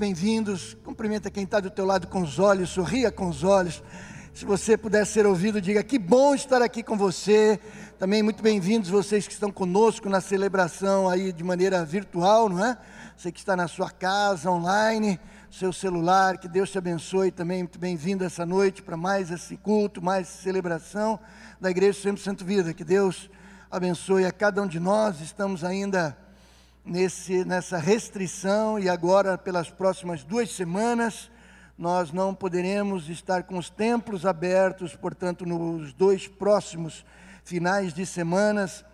bem-vindos. Cumprimenta quem está do teu lado com os olhos, sorria com os olhos. Se você puder ser ouvido, diga que bom estar aqui com você. Também muito bem-vindos vocês que estão conosco na celebração aí de maneira virtual, não é? Você que está na sua casa, online, seu celular, que Deus te abençoe também. Muito bem-vindo essa noite para mais esse culto, mais celebração da Igreja Sempre Santo Vida. Que Deus abençoe a cada um de nós. Estamos ainda nesse, nessa restrição e agora, pelas próximas duas semanas, nós não poderemos estar com os templos abertos, portanto, nos dois próximos finais de semanas,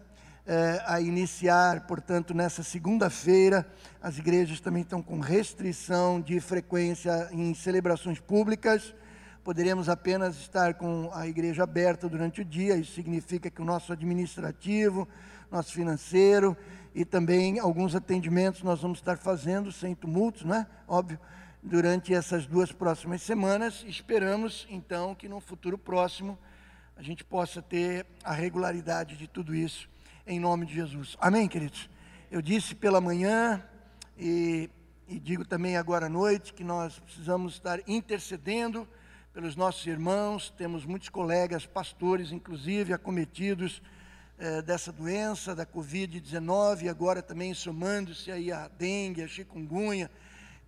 eh, a iniciar, portanto, nessa segunda-feira, as igrejas também estão com restrição de frequência em celebrações públicas. Poderemos apenas estar com a igreja aberta durante o dia, isso significa que o nosso administrativo, nosso financeiro e também alguns atendimentos nós vamos estar fazendo sem tumultos, né? Óbvio, durante essas duas próximas semanas. Esperamos então que no futuro próximo a gente possa ter a regularidade de tudo isso em nome de Jesus. Amém, queridos? Eu disse pela manhã e, e digo também agora à noite que nós precisamos estar intercedendo pelos nossos irmãos. Temos muitos colegas, pastores, inclusive, acometidos eh, dessa doença, da Covid-19, agora também somando-se aí a dengue, a chikungunya,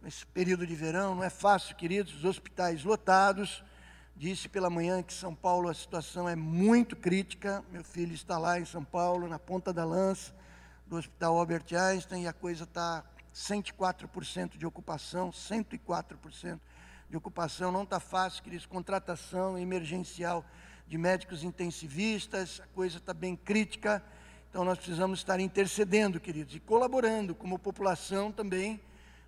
nesse período de verão, não é fácil, queridos, os hospitais lotados. Disse pela manhã que São Paulo a situação é muito crítica. Meu filho está lá em São Paulo, na ponta da lança do Hospital Albert Einstein, e a coisa está 104% de ocupação, 104% de ocupação. Não está fácil, queridos, contratação emergencial de médicos intensivistas, a coisa está bem crítica, então nós precisamos estar intercedendo, queridos, e colaborando como população também,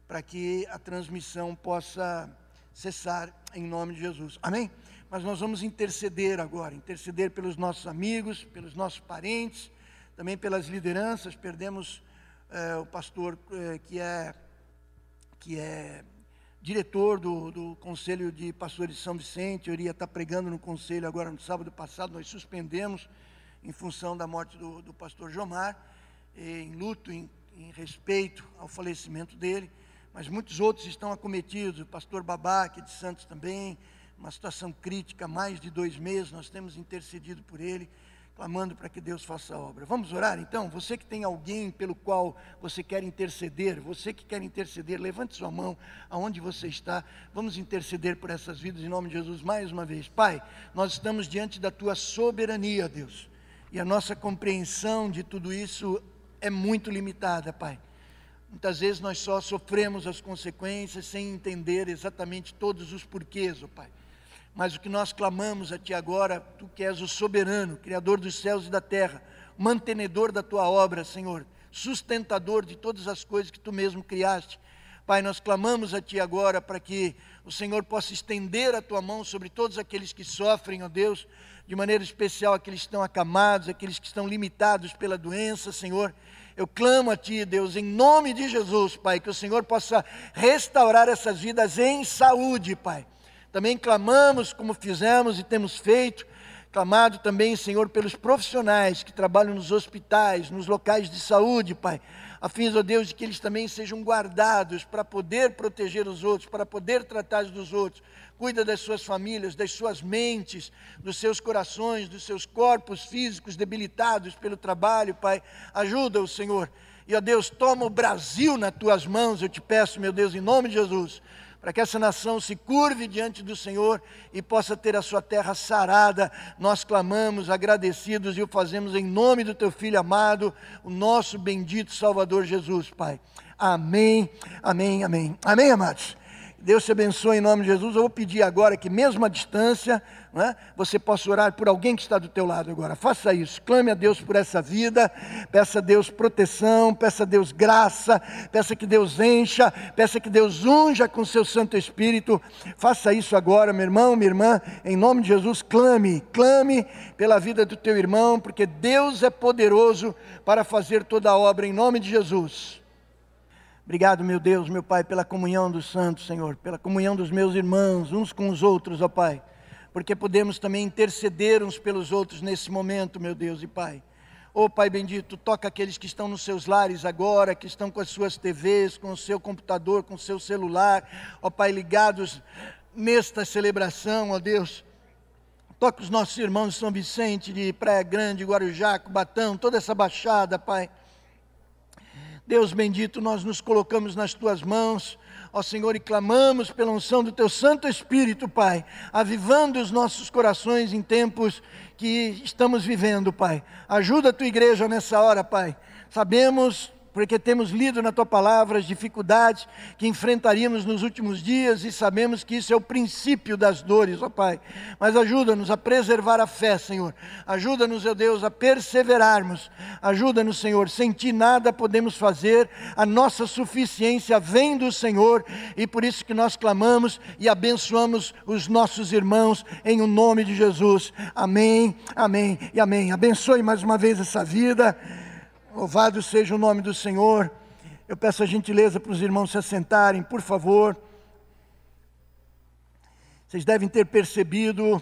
para que a transmissão possa cessar em nome de Jesus. Amém? Mas nós vamos interceder agora, interceder pelos nossos amigos, pelos nossos parentes, também pelas lideranças. Perdemos eh, o pastor eh, que é que é diretor do, do Conselho de Pastores de São Vicente, eu iria estar pregando no conselho agora no sábado passado, nós suspendemos em função da morte do, do pastor Jomar, em luto, em, em, respeito ao falecimento dele, mas muitos outros estão acometidos, o pastor Babaque de Santos também, uma situação crítica, mais de dois meses, nós temos intercedido por ele, clamando para que Deus faça a obra. Vamos orar então? Você que tem alguém pelo qual você quer interceder, você que quer interceder, levante sua mão aonde você está. Vamos interceder por essas vidas em nome de Jesus mais uma vez. Pai, nós estamos diante da tua soberania, Deus. E a nossa compreensão de tudo isso é muito limitada, Pai. Muitas vezes nós só sofremos as consequências sem entender exatamente todos os porquês, oh Pai. Mas o que nós clamamos a Ti agora, Tu que és o soberano, Criador dos céus e da terra, mantenedor da Tua obra, Senhor, sustentador de todas as coisas que Tu mesmo criaste. Pai, nós clamamos a Ti agora para que o Senhor possa estender a Tua mão sobre todos aqueles que sofrem, ó Deus, de maneira especial aqueles que estão acamados, aqueles que estão limitados pela doença, Senhor. Eu clamo a Ti, Deus, em nome de Jesus, Pai, que o Senhor possa restaurar essas vidas em saúde, Pai também clamamos, como fizemos e temos feito, clamado também, Senhor, pelos profissionais que trabalham nos hospitais, nos locais de saúde, Pai, a fim, ó Deus, de que eles também sejam guardados para poder proteger os outros, para poder tratar dos outros. Cuida das suas famílias, das suas mentes, dos seus corações, dos seus corpos físicos debilitados pelo trabalho, Pai. Ajuda o Senhor. E, ó Deus, toma o Brasil nas tuas mãos, eu te peço, meu Deus, em nome de Jesus para que essa nação se curve diante do Senhor e possa ter a sua terra sarada. Nós clamamos agradecidos e o fazemos em nome do teu filho amado, o nosso bendito Salvador Jesus, Pai. Amém, amém, amém. Amém, amados. Deus te abençoe em nome de Jesus. Eu vou pedir agora que, mesmo à distância, é? você possa orar por alguém que está do teu lado agora. Faça isso. Clame a Deus por essa vida. Peça a Deus proteção. Peça a Deus graça. Peça que Deus encha. Peça que Deus unja com seu Santo Espírito. Faça isso agora, meu irmão, minha irmã. Em nome de Jesus, clame. Clame pela vida do teu irmão, porque Deus é poderoso para fazer toda a obra em nome de Jesus. Obrigado, meu Deus, meu Pai, pela comunhão dos santos, Senhor, pela comunhão dos meus irmãos, uns com os outros, ó Pai, porque podemos também interceder uns pelos outros nesse momento, meu Deus e Pai. Oh Pai bendito, toca aqueles que estão nos seus lares agora, que estão com as suas TVs, com o seu computador, com o seu celular, ó oh, Pai, ligados nesta celebração, ó oh, Deus. Toca os nossos irmãos de São Vicente, de Praia Grande, Guarujá, Cubatão, toda essa baixada, Pai. Deus bendito, nós nos colocamos nas tuas mãos, ó Senhor, e clamamos pela unção do teu Santo Espírito, Pai, avivando os nossos corações em tempos que estamos vivendo, Pai. Ajuda a tua igreja nessa hora, Pai. Sabemos porque temos lido na tua palavra as dificuldades que enfrentaríamos nos últimos dias e sabemos que isso é o princípio das dores, ó Pai. Mas ajuda-nos a preservar a fé, Senhor. Ajuda-nos, ó Deus, a perseverarmos. Ajuda-nos, Senhor. Sem ti nada podemos fazer, a nossa suficiência vem do Senhor e por isso que nós clamamos e abençoamos os nossos irmãos em o nome de Jesus. Amém, amém e amém. Abençoe mais uma vez essa vida. Louvado seja o nome do Senhor. Eu peço a gentileza para os irmãos se assentarem, por favor. Vocês devem ter percebido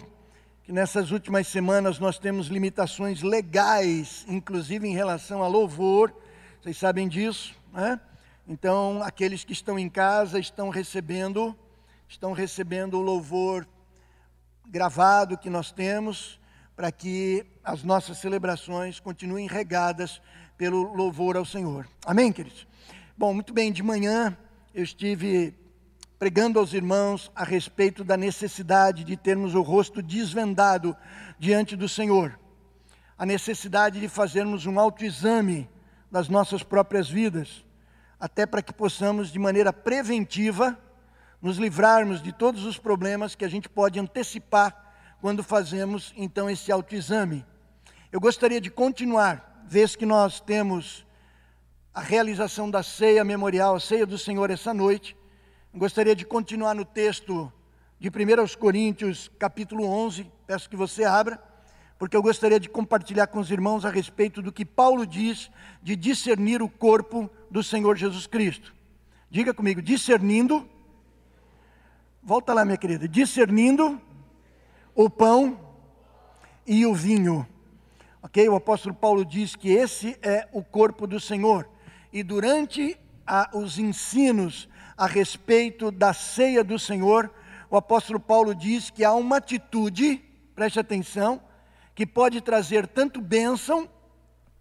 que nessas últimas semanas nós temos limitações legais, inclusive em relação a louvor. Vocês sabem disso, né? Então, aqueles que estão em casa estão recebendo, estão recebendo o louvor gravado que nós temos, para que as nossas celebrações continuem regadas pelo louvor ao Senhor. Amém, queridos? Bom, muito bem, de manhã eu estive pregando aos irmãos a respeito da necessidade de termos o rosto desvendado diante do Senhor, a necessidade de fazermos um autoexame das nossas próprias vidas, até para que possamos, de maneira preventiva, nos livrarmos de todos os problemas que a gente pode antecipar quando fazemos então esse autoexame. Eu gostaria de continuar vez que nós temos a realização da ceia memorial, a ceia do Senhor essa noite, gostaria de continuar no texto de 1 Coríntios, capítulo 11, peço que você abra, porque eu gostaria de compartilhar com os irmãos a respeito do que Paulo diz de discernir o corpo do Senhor Jesus Cristo. Diga comigo, discernindo, volta lá, minha querida, discernindo o pão e o vinho. Ok? O apóstolo Paulo diz que esse é o corpo do Senhor. E durante a, os ensinos a respeito da ceia do Senhor, o apóstolo Paulo diz que há uma atitude, preste atenção, que pode trazer tanto bênção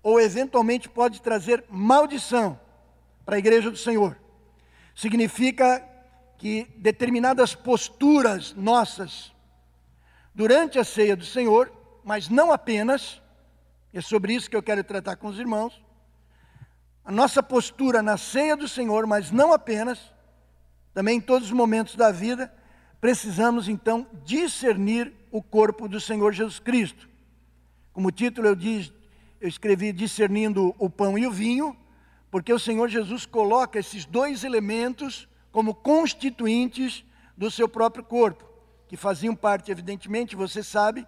ou eventualmente pode trazer maldição para a igreja do Senhor. Significa que determinadas posturas nossas durante a ceia do Senhor, mas não apenas, é sobre isso que eu quero tratar com os irmãos. A nossa postura na ceia do Senhor, mas não apenas, também em todos os momentos da vida, precisamos então discernir o corpo do Senhor Jesus Cristo. Como título eu, diz, eu escrevi discernindo o pão e o vinho, porque o Senhor Jesus coloca esses dois elementos como constituintes do seu próprio corpo, que faziam parte, evidentemente, você sabe,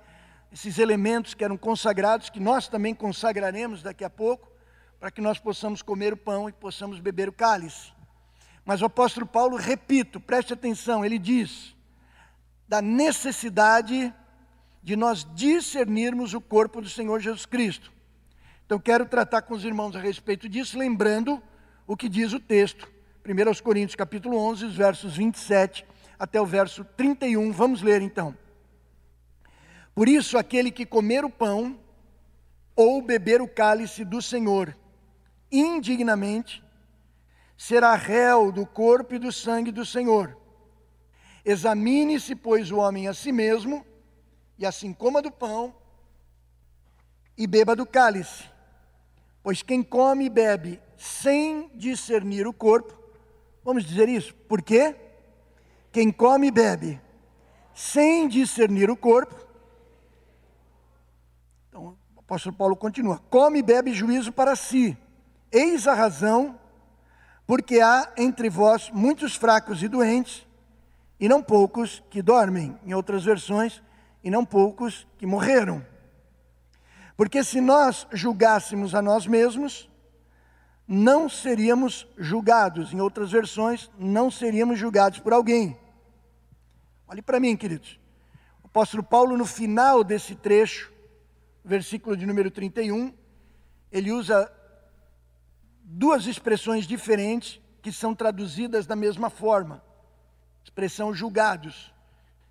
esses elementos que eram consagrados, que nós também consagraremos daqui a pouco, para que nós possamos comer o pão e possamos beber o cálice. Mas o apóstolo Paulo, repito, preste atenção, ele diz da necessidade de nós discernirmos o corpo do Senhor Jesus Cristo. Então quero tratar com os irmãos a respeito disso, lembrando o que diz o texto. 1 Coríntios capítulo 11, os versos 27 até o verso 31. Vamos ler então. Por isso, aquele que comer o pão ou beber o cálice do Senhor indignamente, será réu do corpo e do sangue do Senhor. Examine-se, pois, o homem a si mesmo, e assim coma do pão e beba do cálice. Pois quem come e bebe sem discernir o corpo, vamos dizer isso, por quê? Quem come e bebe sem discernir o corpo, apóstolo Paulo continua: come e bebe juízo para si. Eis a razão, porque há entre vós muitos fracos e doentes, e não poucos que dormem. Em outras versões, e não poucos que morreram. Porque se nós julgássemos a nós mesmos, não seríamos julgados. Em outras versões, não seríamos julgados por alguém. Olhe para mim, queridos. O apóstolo Paulo, no final desse trecho, versículo de número 31, ele usa duas expressões diferentes que são traduzidas da mesma forma. Expressão julgados.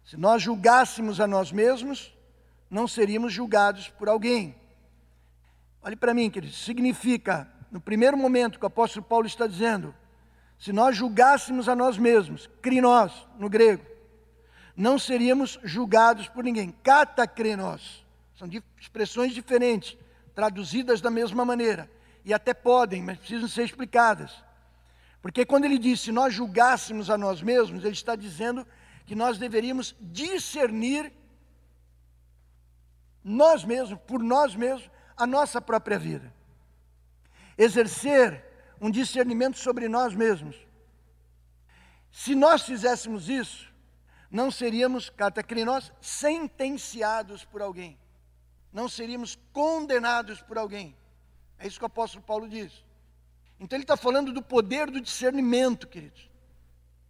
Se nós julgássemos a nós mesmos, não seríamos julgados por alguém. Olhe para mim, querido, significa, no primeiro momento que o apóstolo Paulo está dizendo, se nós julgássemos a nós mesmos, crinós, no grego, não seríamos julgados por ninguém. Catacrenos, são expressões diferentes, traduzidas da mesma maneira, e até podem, mas precisam ser explicadas. Porque quando ele diz se nós julgássemos a nós mesmos, ele está dizendo que nós deveríamos discernir nós mesmos, por nós mesmos, a nossa própria vida. Exercer um discernimento sobre nós mesmos. Se nós fizéssemos isso, não seríamos, catacrinos, sentenciados por alguém. Não seríamos condenados por alguém. É isso que o apóstolo Paulo diz. Então ele está falando do poder do discernimento, queridos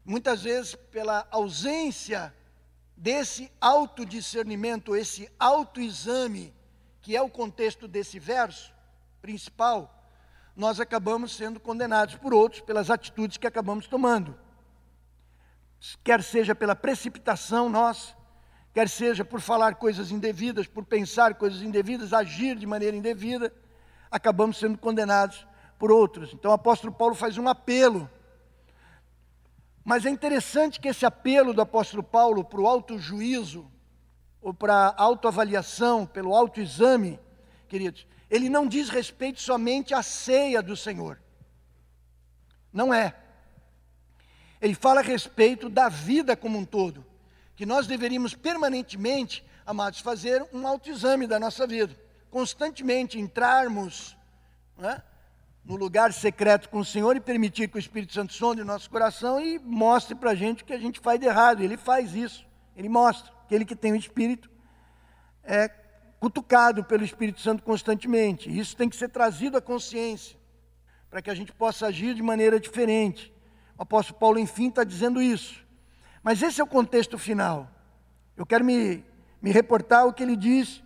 muitas vezes pela ausência desse autodiscernimento, esse autoexame, que é o contexto desse verso principal, nós acabamos sendo condenados por outros pelas atitudes que acabamos tomando. Quer seja pela precipitação nossa, quer seja por falar coisas indevidas, por pensar coisas indevidas, agir de maneira indevida, acabamos sendo condenados por outros. Então o apóstolo Paulo faz um apelo mas é interessante que esse apelo do apóstolo Paulo para o autojuízo, ou para a autoavaliação, pelo autoexame, queridos, ele não diz respeito somente à ceia do Senhor. Não é. Ele fala a respeito da vida como um todo, que nós deveríamos permanentemente, amados, fazer um autoexame da nossa vida, constantemente entrarmos, é? no lugar secreto com o Senhor e permitir que o Espírito Santo sonde o nosso coração e mostre para a gente o que a gente faz de errado. Ele faz isso, ele mostra. Aquele que tem o Espírito é cutucado pelo Espírito Santo constantemente. Isso tem que ser trazido à consciência, para que a gente possa agir de maneira diferente. O apóstolo Paulo, enfim, está dizendo isso. Mas esse é o contexto final. Eu quero me, me reportar o que ele diz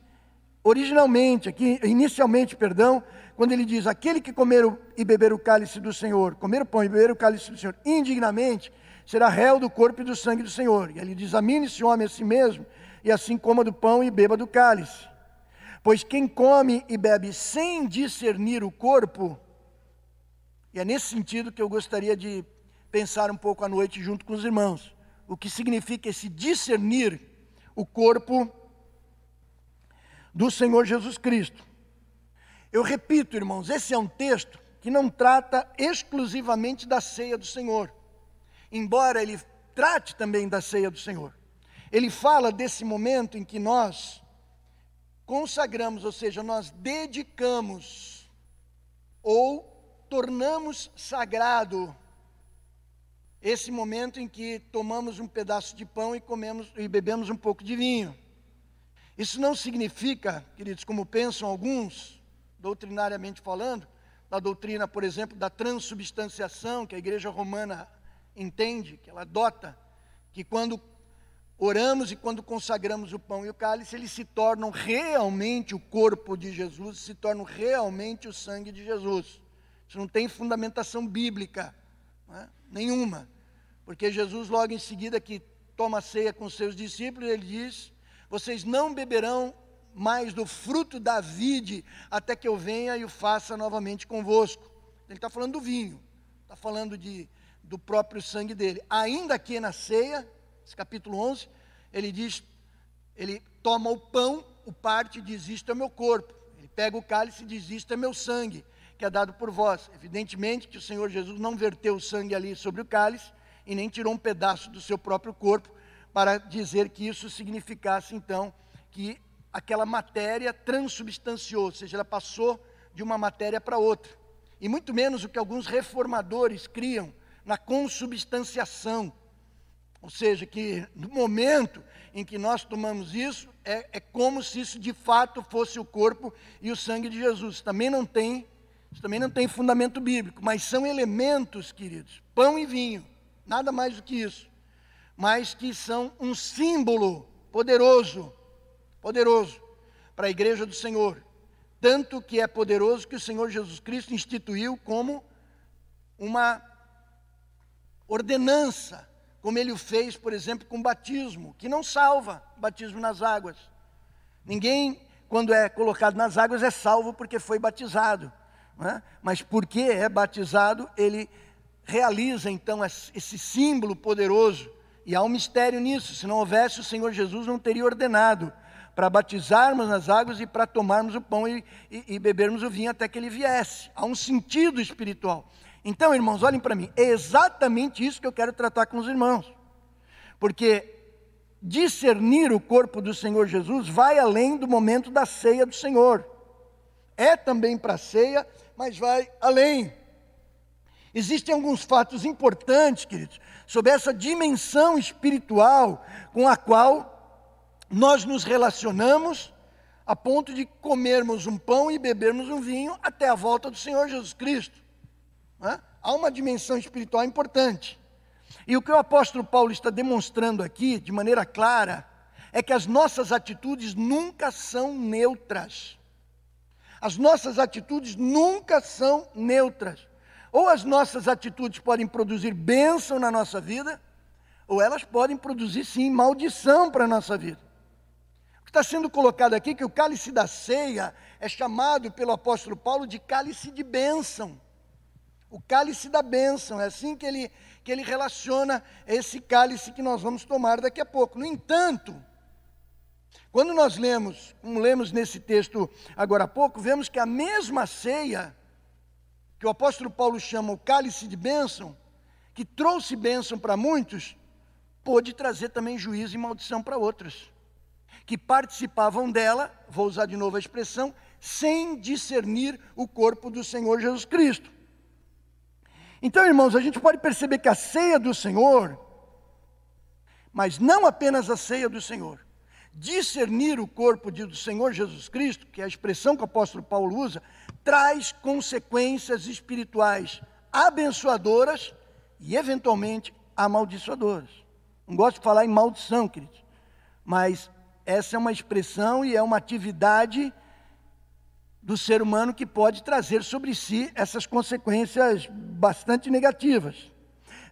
originalmente, aqui, inicialmente, perdão, quando ele diz: aquele que comer e beber o cálice do Senhor, comer o pão e beber o cálice do Senhor indignamente, será réu do corpo e do sangue do Senhor. E ele diz: examine-se o homem a si mesmo, e assim coma do pão e beba do cálice. Pois quem come e bebe sem discernir o corpo, e é nesse sentido que eu gostaria de pensar um pouco à noite junto com os irmãos, o que significa esse discernir o corpo do Senhor Jesus Cristo. Eu repito, irmãos, esse é um texto que não trata exclusivamente da ceia do Senhor, embora ele trate também da ceia do Senhor. Ele fala desse momento em que nós consagramos, ou seja, nós dedicamos ou tornamos sagrado esse momento em que tomamos um pedaço de pão e comemos e bebemos um pouco de vinho. Isso não significa, queridos, como pensam alguns, doutrinariamente falando, da doutrina, por exemplo, da transubstanciação, que a igreja romana entende, que ela adota, que quando oramos e quando consagramos o pão e o cálice, eles se tornam realmente o corpo de Jesus, se tornam realmente o sangue de Jesus. Isso não tem fundamentação bíblica, é? nenhuma, porque Jesus, logo em seguida, que toma ceia com seus discípulos, ele diz: Vocês não beberão mais do fruto da vide, até que eu venha e o faça novamente convosco. Ele está falando do vinho, está falando de, do próprio sangue dele. Ainda aqui na ceia, esse capítulo 11, ele diz, ele toma o pão, o parte e diz, isto é meu corpo. Ele pega o cálice e diz, isto é meu sangue, que é dado por vós. Evidentemente que o Senhor Jesus não verteu o sangue ali sobre o cálice, e nem tirou um pedaço do seu próprio corpo, para dizer que isso significasse então que aquela matéria transubstanciou, ou seja, ela passou de uma matéria para outra. E muito menos o que alguns reformadores criam na consubstanciação. Ou seja, que no momento em que nós tomamos isso, é, é como se isso de fato fosse o corpo e o sangue de Jesus. Também não tem, também não tem fundamento bíblico, mas são elementos, queridos, pão e vinho, nada mais do que isso, mas que são um símbolo poderoso poderoso para a igreja do Senhor, Tanto que é poderoso que o Senhor Jesus Cristo instituiu como uma ordenança, como ele o fez, por exemplo, com batismo, que não salva, batismo nas águas. Ninguém, quando é colocado nas águas, é salvo porque foi batizado. É? Mas porque é batizado, ele realiza então esse símbolo poderoso. E há um mistério nisso. Se não houvesse, o Senhor Jesus não teria ordenado para batizarmos nas águas e para tomarmos o pão e, e, e, bebermos o vinho até que ele viesse. Há um sentido espiritual. Então, irmãos, olhem para mim. É exatamente isso que eu quero tratar com os irmãos. Porque discernir o corpo do Senhor Jesus vai além do momento da ceia do Senhor. É também para a ceia, mas vai além. Existem alguns fatos importantes, queridos, sobre essa dimensão espiritual com a qual nós nos relacionamos a ponto de comermos um pão e bebermos um vinho até a volta do Senhor Jesus Cristo. É? Há uma dimensão espiritual importante. E o que o apóstolo Paulo está demonstrando aqui, de maneira clara, é que as nossas atitudes nunca são neutras. As nossas atitudes nunca são neutras. Ou as nossas atitudes podem produzir bênção na nossa vida, ou elas podem produzir sim maldição para a nossa vida. O que está sendo colocado aqui é que o cálice da ceia é chamado pelo apóstolo Paulo de cálice de bênção. O cálice da bênção, é assim que ele, que ele relaciona esse cálice que nós vamos tomar daqui a pouco. No entanto, quando nós lemos, como lemos nesse texto agora há pouco, vemos que a mesma ceia, que o apóstolo Paulo chama o cálice de bênção, que trouxe bênção para muitos, pôde trazer também juízo e maldição para outros, que participavam dela, vou usar de novo a expressão, sem discernir o corpo do Senhor Jesus Cristo. Então, irmãos, a gente pode perceber que a ceia do Senhor, mas não apenas a ceia do Senhor, discernir o corpo do Senhor Jesus Cristo, que é a expressão que o apóstolo Paulo usa, traz consequências espirituais abençoadoras e, eventualmente, amaldiçoadoras. Não gosto de falar em maldição, queridos, mas essa é uma expressão e é uma atividade do ser humano que pode trazer sobre si essas consequências bastante negativas.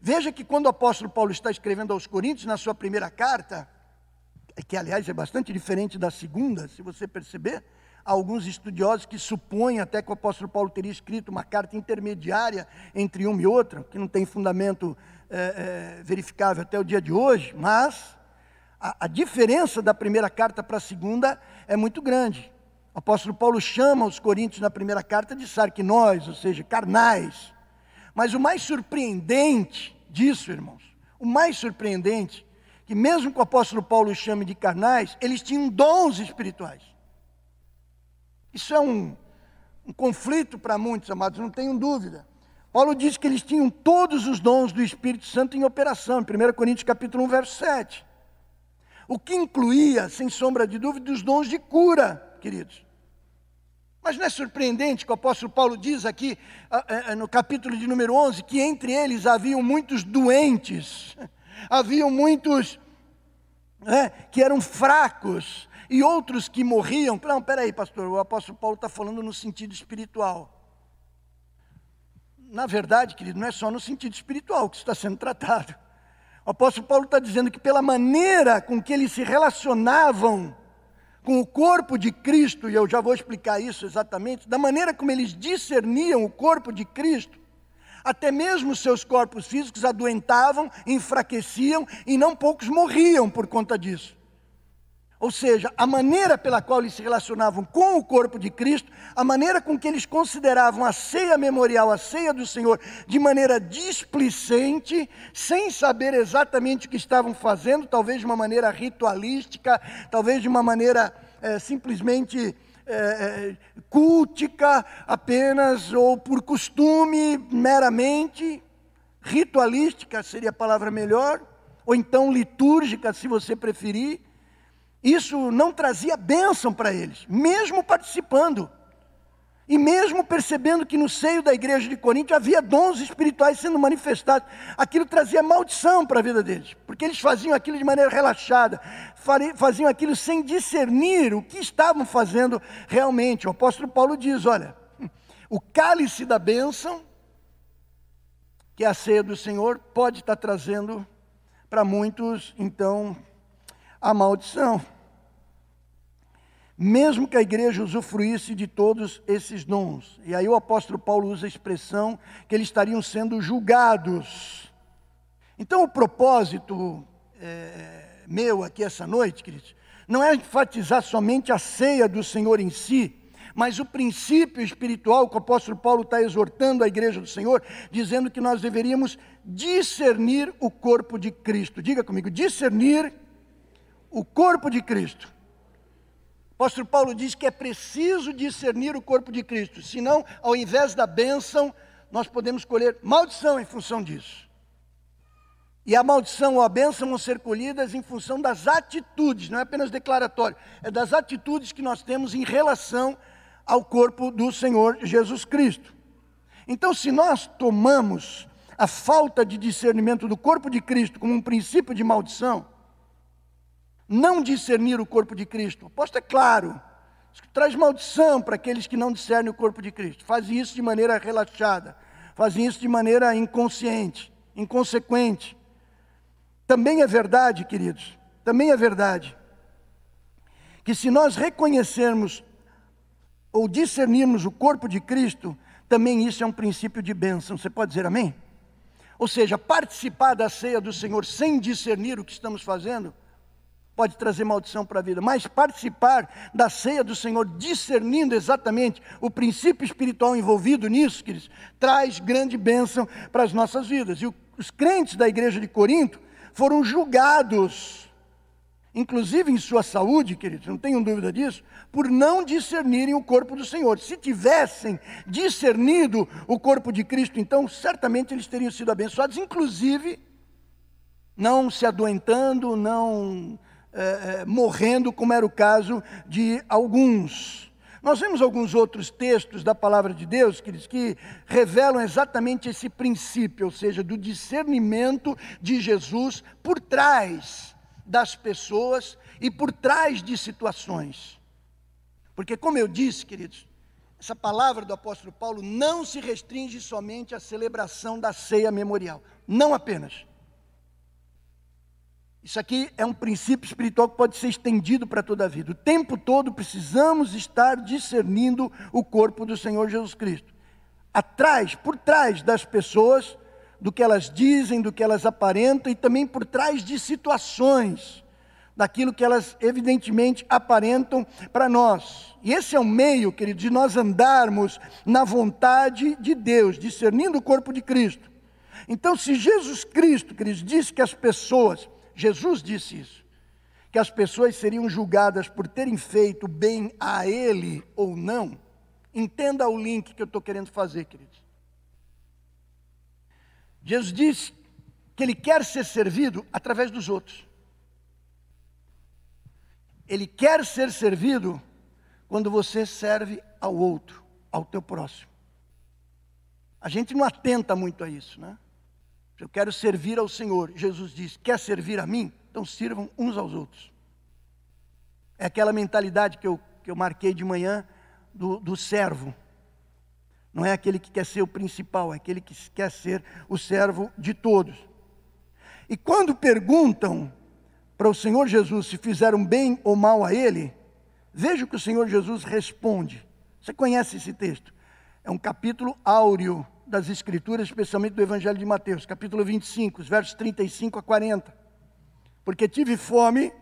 Veja que quando o apóstolo Paulo está escrevendo aos Coríntios, na sua primeira carta, que aliás é bastante diferente da segunda, se você perceber. Há alguns estudiosos que supõem até que o apóstolo Paulo teria escrito uma carta intermediária entre uma e outra, que não tem fundamento é, é, verificável até o dia de hoje, mas a, a diferença da primeira carta para a segunda é muito grande. O apóstolo Paulo chama os coríntios na primeira carta de sarquinóis, ou seja, carnais. Mas o mais surpreendente disso, irmãos, o mais surpreendente que mesmo que o apóstolo Paulo chame de carnais, eles tinham dons espirituais. Isso é um, um conflito para muitos, amados, não tenham dúvida. Paulo diz que eles tinham todos os dons do Espírito Santo em operação, em 1 Coríntios capítulo 1, verso 7. O que incluía, sem sombra de dúvida, os dons de cura, queridos. Mas não é surpreendente que o apóstolo Paulo diz aqui, no capítulo de número 11, que entre eles haviam muitos doentes, haviam muitos né, que eram fracos e outros que morriam. Não, peraí, pastor, o apóstolo Paulo está falando no sentido espiritual. Na verdade, querido, não é só no sentido espiritual que isso está sendo tratado. O apóstolo Paulo está dizendo que pela maneira com que eles se relacionavam com o corpo de Cristo, e eu já vou explicar isso exatamente, da maneira como eles discerniam o corpo de Cristo, até mesmo seus corpos físicos adoentavam, enfraqueciam e não poucos morriam por conta disso. Ou seja, a maneira pela qual eles se relacionavam com o corpo de Cristo, a maneira com que eles consideravam a ceia memorial, a ceia do Senhor, de maneira displicente, sem saber exatamente o que estavam fazendo, talvez de uma maneira ritualística, talvez de uma maneira é, simplesmente é, é, cultica apenas ou por costume meramente, ritualística seria a palavra melhor, ou então litúrgica, se você preferir. Isso não trazia bênção para eles, mesmo participando. E mesmo percebendo que no seio da igreja de Corinto havia dons espirituais sendo manifestados, aquilo trazia maldição para a vida deles, porque eles faziam aquilo de maneira relaxada, faziam aquilo sem discernir o que estavam fazendo realmente. O apóstolo Paulo diz: olha, o cálice da bênção, que é a ceia do Senhor, pode estar trazendo para muitos, então, a maldição mesmo que a igreja usufruísse de todos esses dons. E aí o apóstolo Paulo usa a expressão que eles estariam sendo julgados. Então o propósito é, meu aqui essa noite, queridos, não é enfatizar somente a ceia do Senhor em si, mas o princípio espiritual que o apóstolo Paulo está exortando a igreja do Senhor, dizendo que nós deveríamos discernir o corpo de Cristo. Diga comigo, discernir o corpo de Cristo apóstolo Paulo diz que é preciso discernir o corpo de Cristo, senão, ao invés da bênção, nós podemos colher maldição em função disso. E a maldição ou a bênção vão ser colhidas em função das atitudes, não é apenas declaratório, é das atitudes que nós temos em relação ao corpo do Senhor Jesus Cristo. Então, se nós tomamos a falta de discernimento do corpo de Cristo como um princípio de maldição, não discernir o corpo de Cristo. O apóstolo é claro, traz maldição para aqueles que não discernem o corpo de Cristo. Fazem isso de maneira relaxada, fazem isso de maneira inconsciente, inconsequente. Também é verdade, queridos, também é verdade, que se nós reconhecermos ou discernirmos o corpo de Cristo, também isso é um princípio de bênção. Você pode dizer amém? Ou seja, participar da ceia do Senhor sem discernir o que estamos fazendo, pode trazer maldição para a vida, mas participar da ceia do Senhor, discernindo exatamente o princípio espiritual envolvido nisso, queridos, traz grande bênção para as nossas vidas. E os crentes da igreja de Corinto foram julgados, inclusive em sua saúde, queridos, não tenham dúvida disso, por não discernirem o corpo do Senhor. Se tivessem discernido o corpo de Cristo, então certamente eles teriam sido abençoados, inclusive não se adoentando, não é, morrendo, como era o caso de alguns. Nós vemos alguns outros textos da palavra de Deus que, que revelam exatamente esse princípio, ou seja, do discernimento de Jesus por trás das pessoas e por trás de situações. Porque, como eu disse, queridos, essa palavra do apóstolo Paulo não se restringe somente à celebração da ceia memorial, não apenas. Isso aqui é um princípio espiritual que pode ser estendido para toda a vida. O tempo todo precisamos estar discernindo o corpo do Senhor Jesus Cristo. Atrás, por trás das pessoas, do que elas dizem, do que elas aparentam e também por trás de situações, daquilo que elas evidentemente aparentam para nós. E esse é o meio, querido, de nós andarmos na vontade de Deus, discernindo o corpo de Cristo. Então, se Jesus Cristo, queridos, diz que as pessoas Jesus disse isso, que as pessoas seriam julgadas por terem feito bem a Ele ou não. Entenda o link que eu estou querendo fazer, queridos. Jesus disse que Ele quer ser servido através dos outros. Ele quer ser servido quando você serve ao outro, ao teu próximo. A gente não atenta muito a isso, né? Eu quero servir ao Senhor. Jesus diz: Quer servir a mim? Então sirvam uns aos outros. É aquela mentalidade que eu, que eu marquei de manhã do, do servo. Não é aquele que quer ser o principal, é aquele que quer ser o servo de todos. E quando perguntam para o Senhor Jesus se fizeram bem ou mal a ele, veja o que o Senhor Jesus responde. Você conhece esse texto? É um capítulo áureo das Escrituras, especialmente do Evangelho de Mateus, capítulo 25, versos 35 a 40. Porque tive fome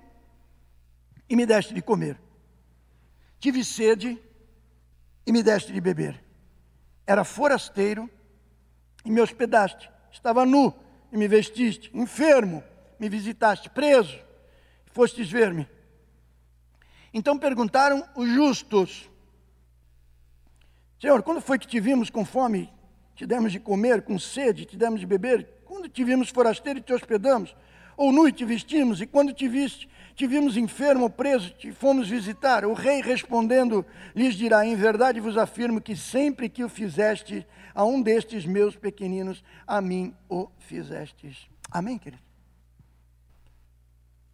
e me deste de comer, tive sede e me deste de beber, era forasteiro e me hospedaste, estava nu e me vestiste, enfermo, me visitaste, preso, fostes ver-me. Então perguntaram os justos: Senhor, quando foi que te vimos com fome te demos de comer, com sede, te demos de beber, quando te vimos forasteiro te hospedamos, ou nu te vestimos, e quando te viste, te vimos enfermo ou preso, te fomos visitar. O rei respondendo lhes dirá: Em verdade vos afirmo que sempre que o fizeste a um destes meus pequeninos, a mim o fizestes. Amém, querido?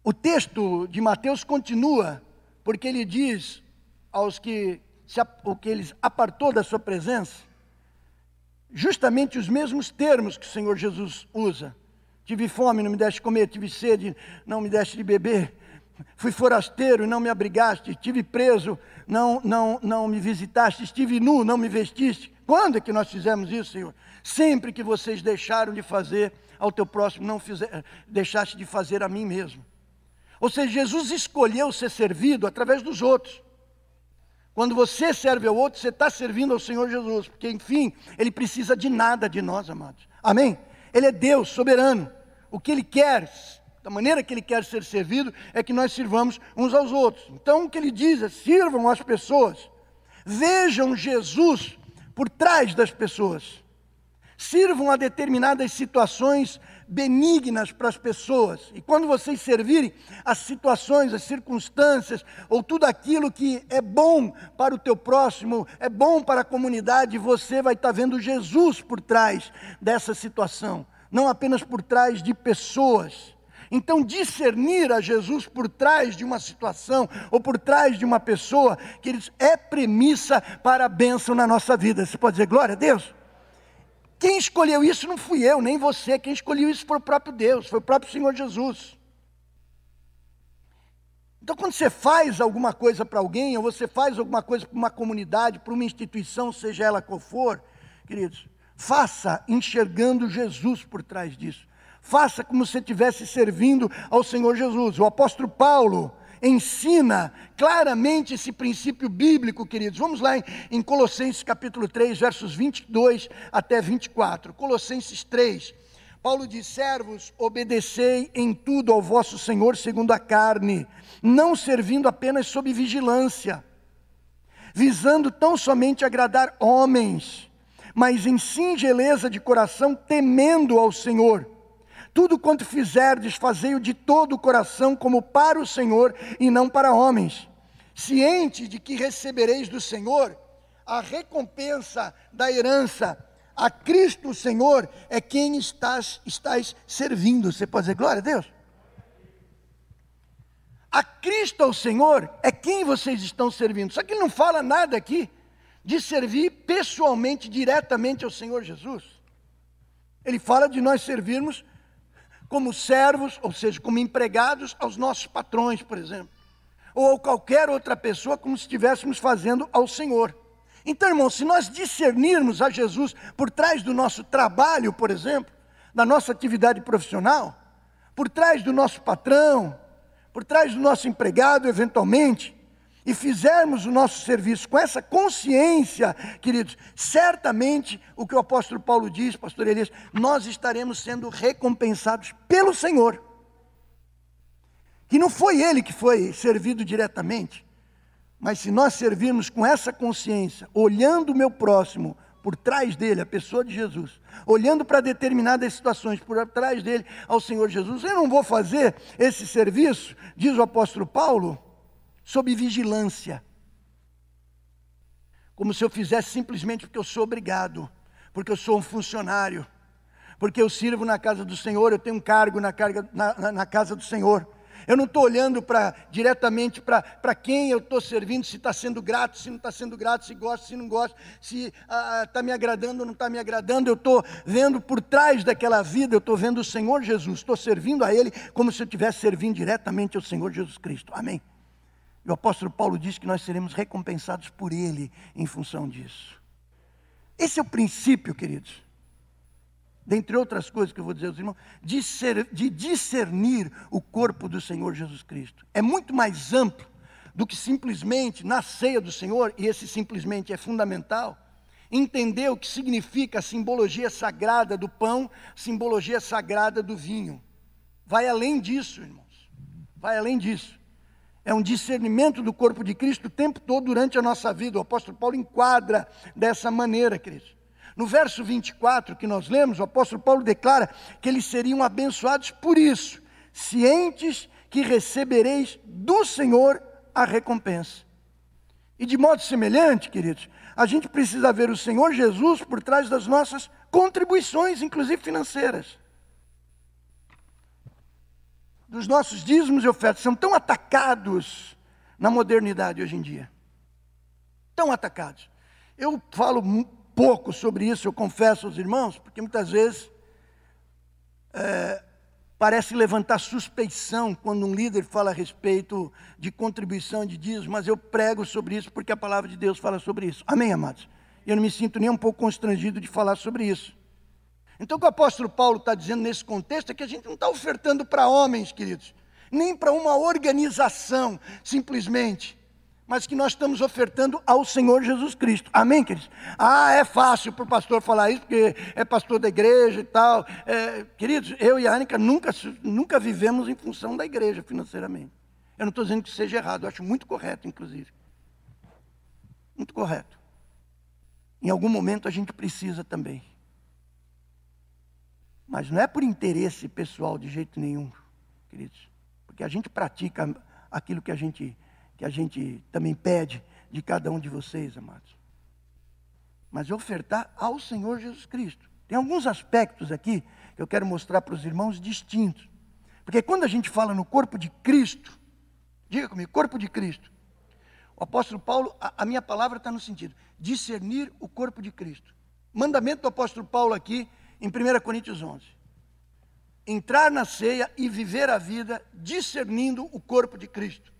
O texto de Mateus continua, porque ele diz aos que se, o que eles apartou da sua presença, justamente os mesmos termos que o Senhor Jesus usa. Tive fome, não me deste comer, tive sede, não me deste de beber. Fui forasteiro e não me abrigaste, estive preso, não, não, não me visitaste, estive nu, não me vestiste. Quando é que nós fizemos isso, Senhor? Sempre que vocês deixaram de fazer ao teu próximo, não fizer, deixaste de fazer a mim mesmo. Ou seja, Jesus escolheu ser servido através dos outros. Quando você serve ao outro, você está servindo ao Senhor Jesus, porque, enfim, Ele precisa de nada de nós, amados. Amém? Ele é Deus soberano. O que Ele quer, da maneira que Ele quer ser servido, é que nós sirvamos uns aos outros. Então, o que Ele diz é: sirvam as pessoas, vejam Jesus por trás das pessoas, sirvam a determinadas situações benignas para as pessoas. E quando vocês servirem as situações, as circunstâncias, ou tudo aquilo que é bom para o teu próximo, é bom para a comunidade, você vai estar vendo Jesus por trás dessa situação, não apenas por trás de pessoas. Então, discernir a Jesus por trás de uma situação ou por trás de uma pessoa, que é premissa para a bênção na nossa vida. Você pode dizer glória a Deus? Quem escolheu isso não fui eu, nem você. Quem escolheu isso foi o próprio Deus, foi o próprio Senhor Jesus. Então, quando você faz alguma coisa para alguém, ou você faz alguma coisa para uma comunidade, para uma instituição, seja ela qual for, queridos, faça enxergando Jesus por trás disso. Faça como se estivesse servindo ao Senhor Jesus. O apóstolo Paulo, ensina claramente esse princípio bíblico, queridos. Vamos lá em, em, Colossenses capítulo 3, versos 22 até 24. Colossenses 3. Paulo diz: Servos, obedecei em tudo ao vosso Senhor segundo a carne, não servindo apenas sob vigilância, visando tão somente agradar homens, mas em singeleza de coração, temendo ao Senhor tudo quanto fizerdes, fazei-o de todo o coração, como para o Senhor e não para homens, ciente de que recebereis do Senhor a recompensa da herança. A Cristo o Senhor é quem estás, estás servindo. Você pode dizer glória a Deus? A Cristo ao Senhor é quem vocês estão servindo. Só que ele não fala nada aqui de servir pessoalmente, diretamente ao Senhor Jesus. Ele fala de nós servirmos como servos, ou seja, como empregados aos nossos patrões, por exemplo, ou a qualquer outra pessoa, como se estivéssemos fazendo ao Senhor. Então, irmãos, se nós discernirmos a Jesus por trás do nosso trabalho, por exemplo, da nossa atividade profissional, por trás do nosso patrão, por trás do nosso empregado, eventualmente, e fizermos o nosso serviço com essa consciência, queridos, certamente o que o apóstolo Paulo diz, pastor Elias, nós estaremos sendo recompensados pelo Senhor. Que não foi ele que foi servido diretamente, mas se nós servirmos com essa consciência, olhando o meu próximo por trás dele, a pessoa de Jesus, olhando para determinadas situações por trás dele ao Senhor Jesus, eu não vou fazer esse serviço, diz o apóstolo Paulo, sob vigilância. Como se eu fizesse simplesmente porque eu sou obrigado, porque eu sou um funcionário, porque eu sirvo na casa do Senhor, eu tenho um cargo na, carga, na, na, casa do Senhor. Eu não estou olhando para diretamente para quem eu estou servindo, se está sendo grato, se não está sendo grato, se gosta, se não gosta, se está ah, me agradando ou não está me agradando. Eu estou vendo por trás daquela vida, eu estou vendo o Senhor Jesus, estou servindo a Ele como se eu estivesse servindo diretamente ao Senhor Jesus Cristo. Amém. E o apóstolo Paulo diz que nós seremos recompensados por ele em função disso. Esse é o princípio, queridos. Dentre outras coisas que eu vou dizer aos irmãos, de, ser, de discernir o corpo do Senhor Jesus Cristo. É muito mais amplo do que simplesmente na ceia do Senhor, e esse simplesmente é fundamental, entender o que significa a simbologia sagrada do pão, simbologia sagrada do vinho. Vai além disso, irmãos. Vai além disso é um discernimento do corpo de Cristo o tempo todo durante a nossa vida. O apóstolo Paulo enquadra dessa maneira, queridos. No verso 24 que nós lemos, o apóstolo Paulo declara que eles seriam abençoados por isso, cientes que recebereis do Senhor a recompensa. E de modo semelhante, queridos, a gente precisa ver o Senhor Jesus por trás das nossas contribuições, inclusive financeiras. Dos nossos dízimos e ofertas são tão atacados na modernidade hoje em dia. Tão atacados. Eu falo pouco sobre isso, eu confesso aos irmãos, porque muitas vezes é, parece levantar suspeição quando um líder fala a respeito de contribuição de dízimos, mas eu prego sobre isso porque a palavra de Deus fala sobre isso. Amém, amados? Eu não me sinto nem um pouco constrangido de falar sobre isso. Então, o que o apóstolo Paulo está dizendo nesse contexto é que a gente não está ofertando para homens, queridos, nem para uma organização, simplesmente mas que nós estamos ofertando ao Senhor Jesus Cristo. Amém, queridos? Ah, é fácil para o pastor falar isso, porque é pastor da igreja e tal. É, queridos, eu e a Anica nunca, nunca vivemos em função da igreja financeiramente. Eu não estou dizendo que seja errado, eu acho muito correto, inclusive. Muito correto. Em algum momento a gente precisa também. Mas não é por interesse pessoal de jeito nenhum, queridos. Porque a gente pratica aquilo que a gente que a gente também pede de cada um de vocês, amados. Mas ofertar ao Senhor Jesus Cristo. Tem alguns aspectos aqui que eu quero mostrar para os irmãos distintos. Porque quando a gente fala no corpo de Cristo, diga comigo, corpo de Cristo. O apóstolo Paulo, a, a minha palavra está no sentido, discernir o corpo de Cristo. Mandamento do apóstolo Paulo aqui, em 1 Coríntios 11. Entrar na ceia e viver a vida discernindo o corpo de Cristo.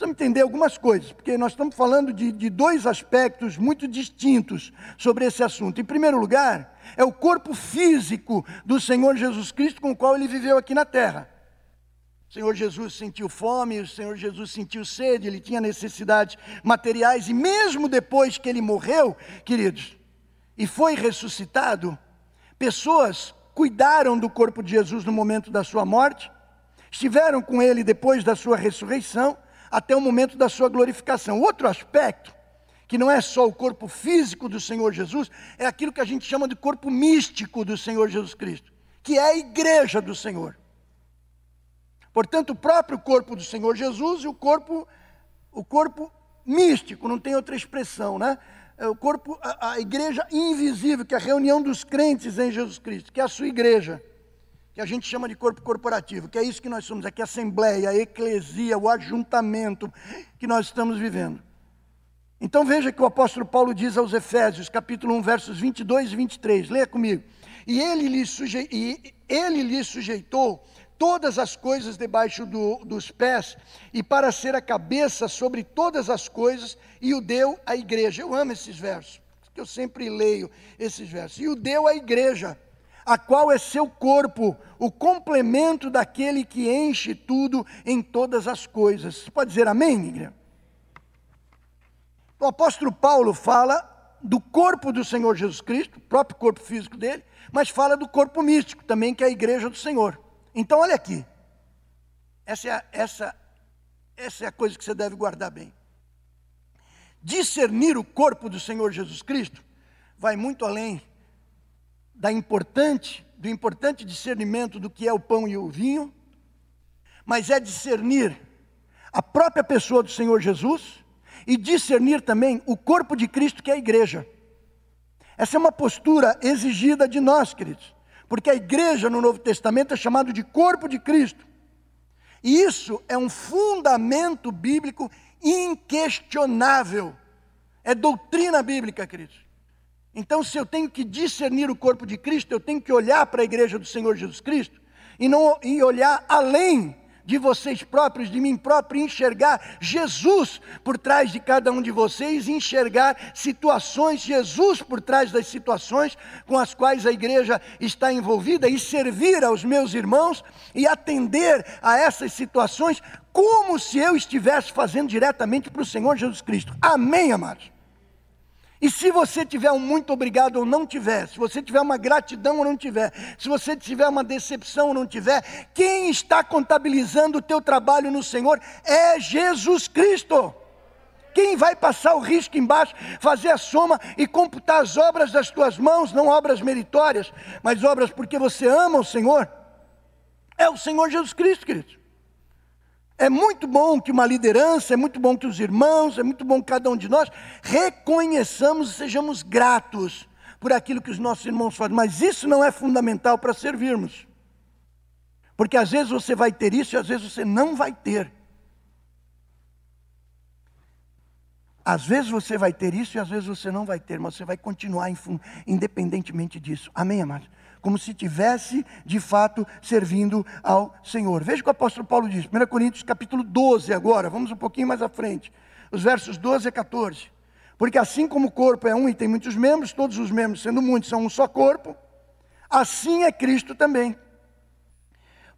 Precisamos entender algumas coisas, porque nós estamos falando de, de dois aspectos muito distintos sobre esse assunto. Em primeiro lugar, é o corpo físico do Senhor Jesus Cristo com o qual ele viveu aqui na terra. O Senhor Jesus sentiu fome, o Senhor Jesus sentiu sede, ele tinha necessidades materiais, e mesmo depois que ele morreu, queridos, e foi ressuscitado, pessoas cuidaram do corpo de Jesus no momento da sua morte, estiveram com ele depois da sua ressurreição, até o momento da sua glorificação. Outro aspecto, que não é só o corpo físico do Senhor Jesus, é aquilo que a gente chama de corpo místico do Senhor Jesus Cristo, que é a igreja do Senhor. Portanto, o próprio corpo do Senhor Jesus e o corpo, o corpo místico, não tem outra expressão, né? É o corpo, a, a igreja invisível, que é a reunião dos crentes em Jesus Cristo, que é a sua igreja que a gente chama de corpo corporativo, que é isso que nós somos, aqui a assembleia, a eclesia, o ajuntamento que nós estamos vivendo. Então veja que o apóstolo Paulo diz aos Efésios, capítulo 1, versos 22 e 23, leia comigo. E ele lhe, suje... e ele lhe sujeitou todas as coisas debaixo do, dos pés, e para ser a cabeça sobre todas as coisas, e o deu à igreja. Eu amo esses versos, porque eu sempre leio esses versos. E o deu à igreja a qual é seu corpo, o complemento daquele que enche tudo em todas as coisas. Você pode dizer amém, igreja? O apóstolo Paulo fala do corpo do Senhor Jesus Cristo, o próprio corpo físico dele, mas fala do corpo místico também, que é a igreja do Senhor. Então, olha aqui. Essa é a, essa, essa é a coisa que você deve guardar bem. Discernir o corpo do Senhor Jesus Cristo vai muito além da importante, do importante discernimento do que é o pão e o vinho, mas é discernir a própria pessoa do Senhor Jesus e discernir também o corpo de Cristo que é a igreja. Essa é uma postura exigida de nós, queridos, porque a igreja no Novo Testamento é chamado de corpo de Cristo. E isso é um fundamento bíblico inquestionável. É doutrina bíblica, queridos. Então, se eu tenho que discernir o corpo de Cristo, eu tenho que olhar para a igreja do Senhor Jesus Cristo e não e olhar além de vocês próprios, de mim próprio, enxergar Jesus por trás de cada um de vocês, enxergar situações, Jesus por trás das situações com as quais a igreja está envolvida e servir aos meus irmãos e atender a essas situações como se eu estivesse fazendo diretamente para o Senhor Jesus Cristo. Amém, amados? E se você tiver um muito obrigado ou não tiver, se você tiver uma gratidão ou não tiver, se você tiver uma decepção ou não tiver, quem está contabilizando o teu trabalho no Senhor é Jesus Cristo. Quem vai passar o risco embaixo, fazer a soma e computar as obras das tuas mãos, não obras meritórias, mas obras porque você ama o Senhor, é o Senhor Jesus Cristo, queridos. É muito bom que uma liderança, é muito bom que os irmãos, é muito bom que cada um de nós reconheçamos e sejamos gratos por aquilo que os nossos irmãos fazem, mas isso não é fundamental para servirmos. Porque às vezes você vai ter isso e às vezes você não vai ter. Às vezes você vai ter isso e às vezes você não vai ter, mas você vai continuar independentemente disso. Amém, amados? Como se tivesse de fato servindo ao Senhor. Veja o que o apóstolo Paulo diz, 1 Coríntios capítulo 12 agora, vamos um pouquinho mais à frente. Os versos 12 a 14. Porque assim como o corpo é um e tem muitos membros, todos os membros, sendo muitos, são um só corpo, assim é Cristo também.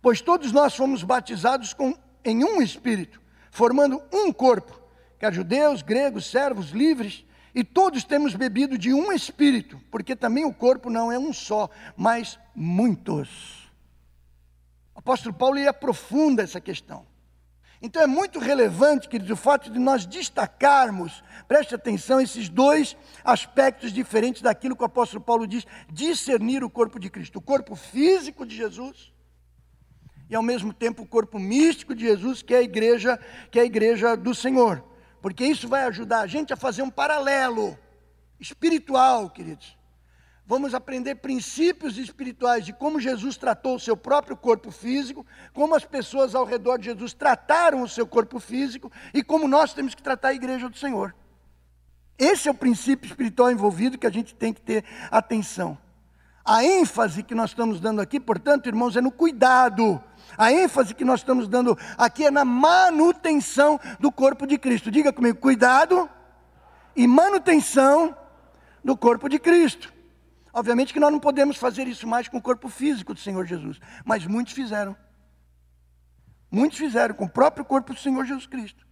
Pois todos nós fomos batizados com, em um espírito, formando um corpo, quer judeus, gregos, servos, livres, e todos temos bebido de um espírito, porque também o corpo não é um só, mas muitos. O apóstolo Paulo ele aprofunda essa questão. Então é muito relevante, queridos, o fato de nós destacarmos, preste atenção, esses dois aspectos diferentes daquilo que o apóstolo Paulo diz, discernir o corpo de Cristo, o corpo físico de Jesus e ao mesmo tempo o corpo místico de Jesus, que é a igreja, que é a igreja do Senhor. Porque isso vai ajudar a gente a fazer um paralelo espiritual, queridos. Vamos aprender princípios espirituais de como Jesus tratou o seu próprio corpo físico, como as pessoas ao redor de Jesus trataram o seu corpo físico e como nós temos que tratar a igreja do Senhor. Esse é o princípio espiritual envolvido que a gente tem que ter atenção. A ênfase que nós estamos dando aqui, portanto, irmãos, é no cuidado. A ênfase que nós estamos dando aqui é na manutenção do corpo de Cristo. Diga comigo: cuidado e manutenção do corpo de Cristo. Obviamente que nós não podemos fazer isso mais com o corpo físico do Senhor Jesus, mas muitos fizeram. Muitos fizeram com o próprio corpo do Senhor Jesus Cristo.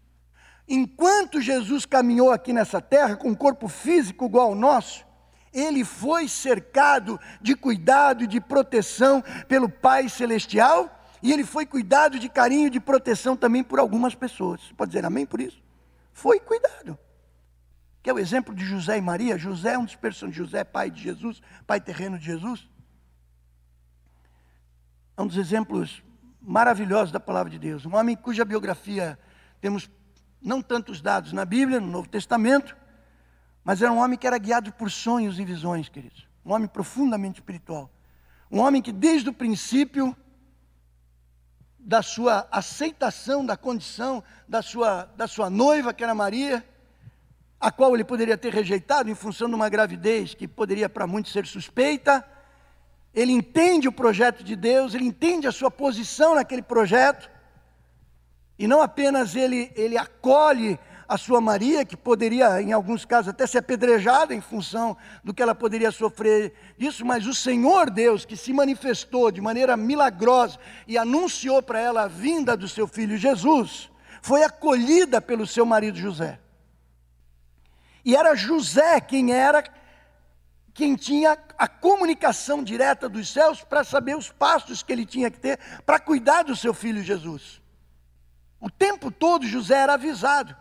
Enquanto Jesus caminhou aqui nessa terra com um corpo físico igual ao nosso, ele foi cercado de cuidado e de proteção pelo Pai Celestial, e ele foi cuidado de carinho de proteção também por algumas pessoas. Você pode dizer amém por isso? Foi cuidado que é o exemplo de José e Maria. José é um dos personagens, José, pai de Jesus, pai terreno de Jesus. É um dos exemplos maravilhosos da palavra de Deus. Um homem cuja biografia temos não tantos dados na Bíblia, no Novo Testamento, mas era um homem que era guiado por sonhos e visões, queridos. Um homem profundamente espiritual. Um homem que desde o princípio da sua aceitação da condição da sua, da sua noiva, que era Maria, a qual ele poderia ter rejeitado em função de uma gravidez que poderia para muitos ser suspeita. Ele entende o projeto de Deus, ele entende a sua posição naquele projeto. E não apenas ele, ele acolhe a sua Maria, que poderia, em alguns casos, até ser apedrejada em função do que ela poderia sofrer disso, mas o Senhor Deus, que se manifestou de maneira milagrosa e anunciou para ela a vinda do seu filho Jesus, foi acolhida pelo seu marido José. E era José quem era quem tinha a comunicação direta dos céus para saber os passos que ele tinha que ter para cuidar do seu filho Jesus. O tempo todo José era avisado.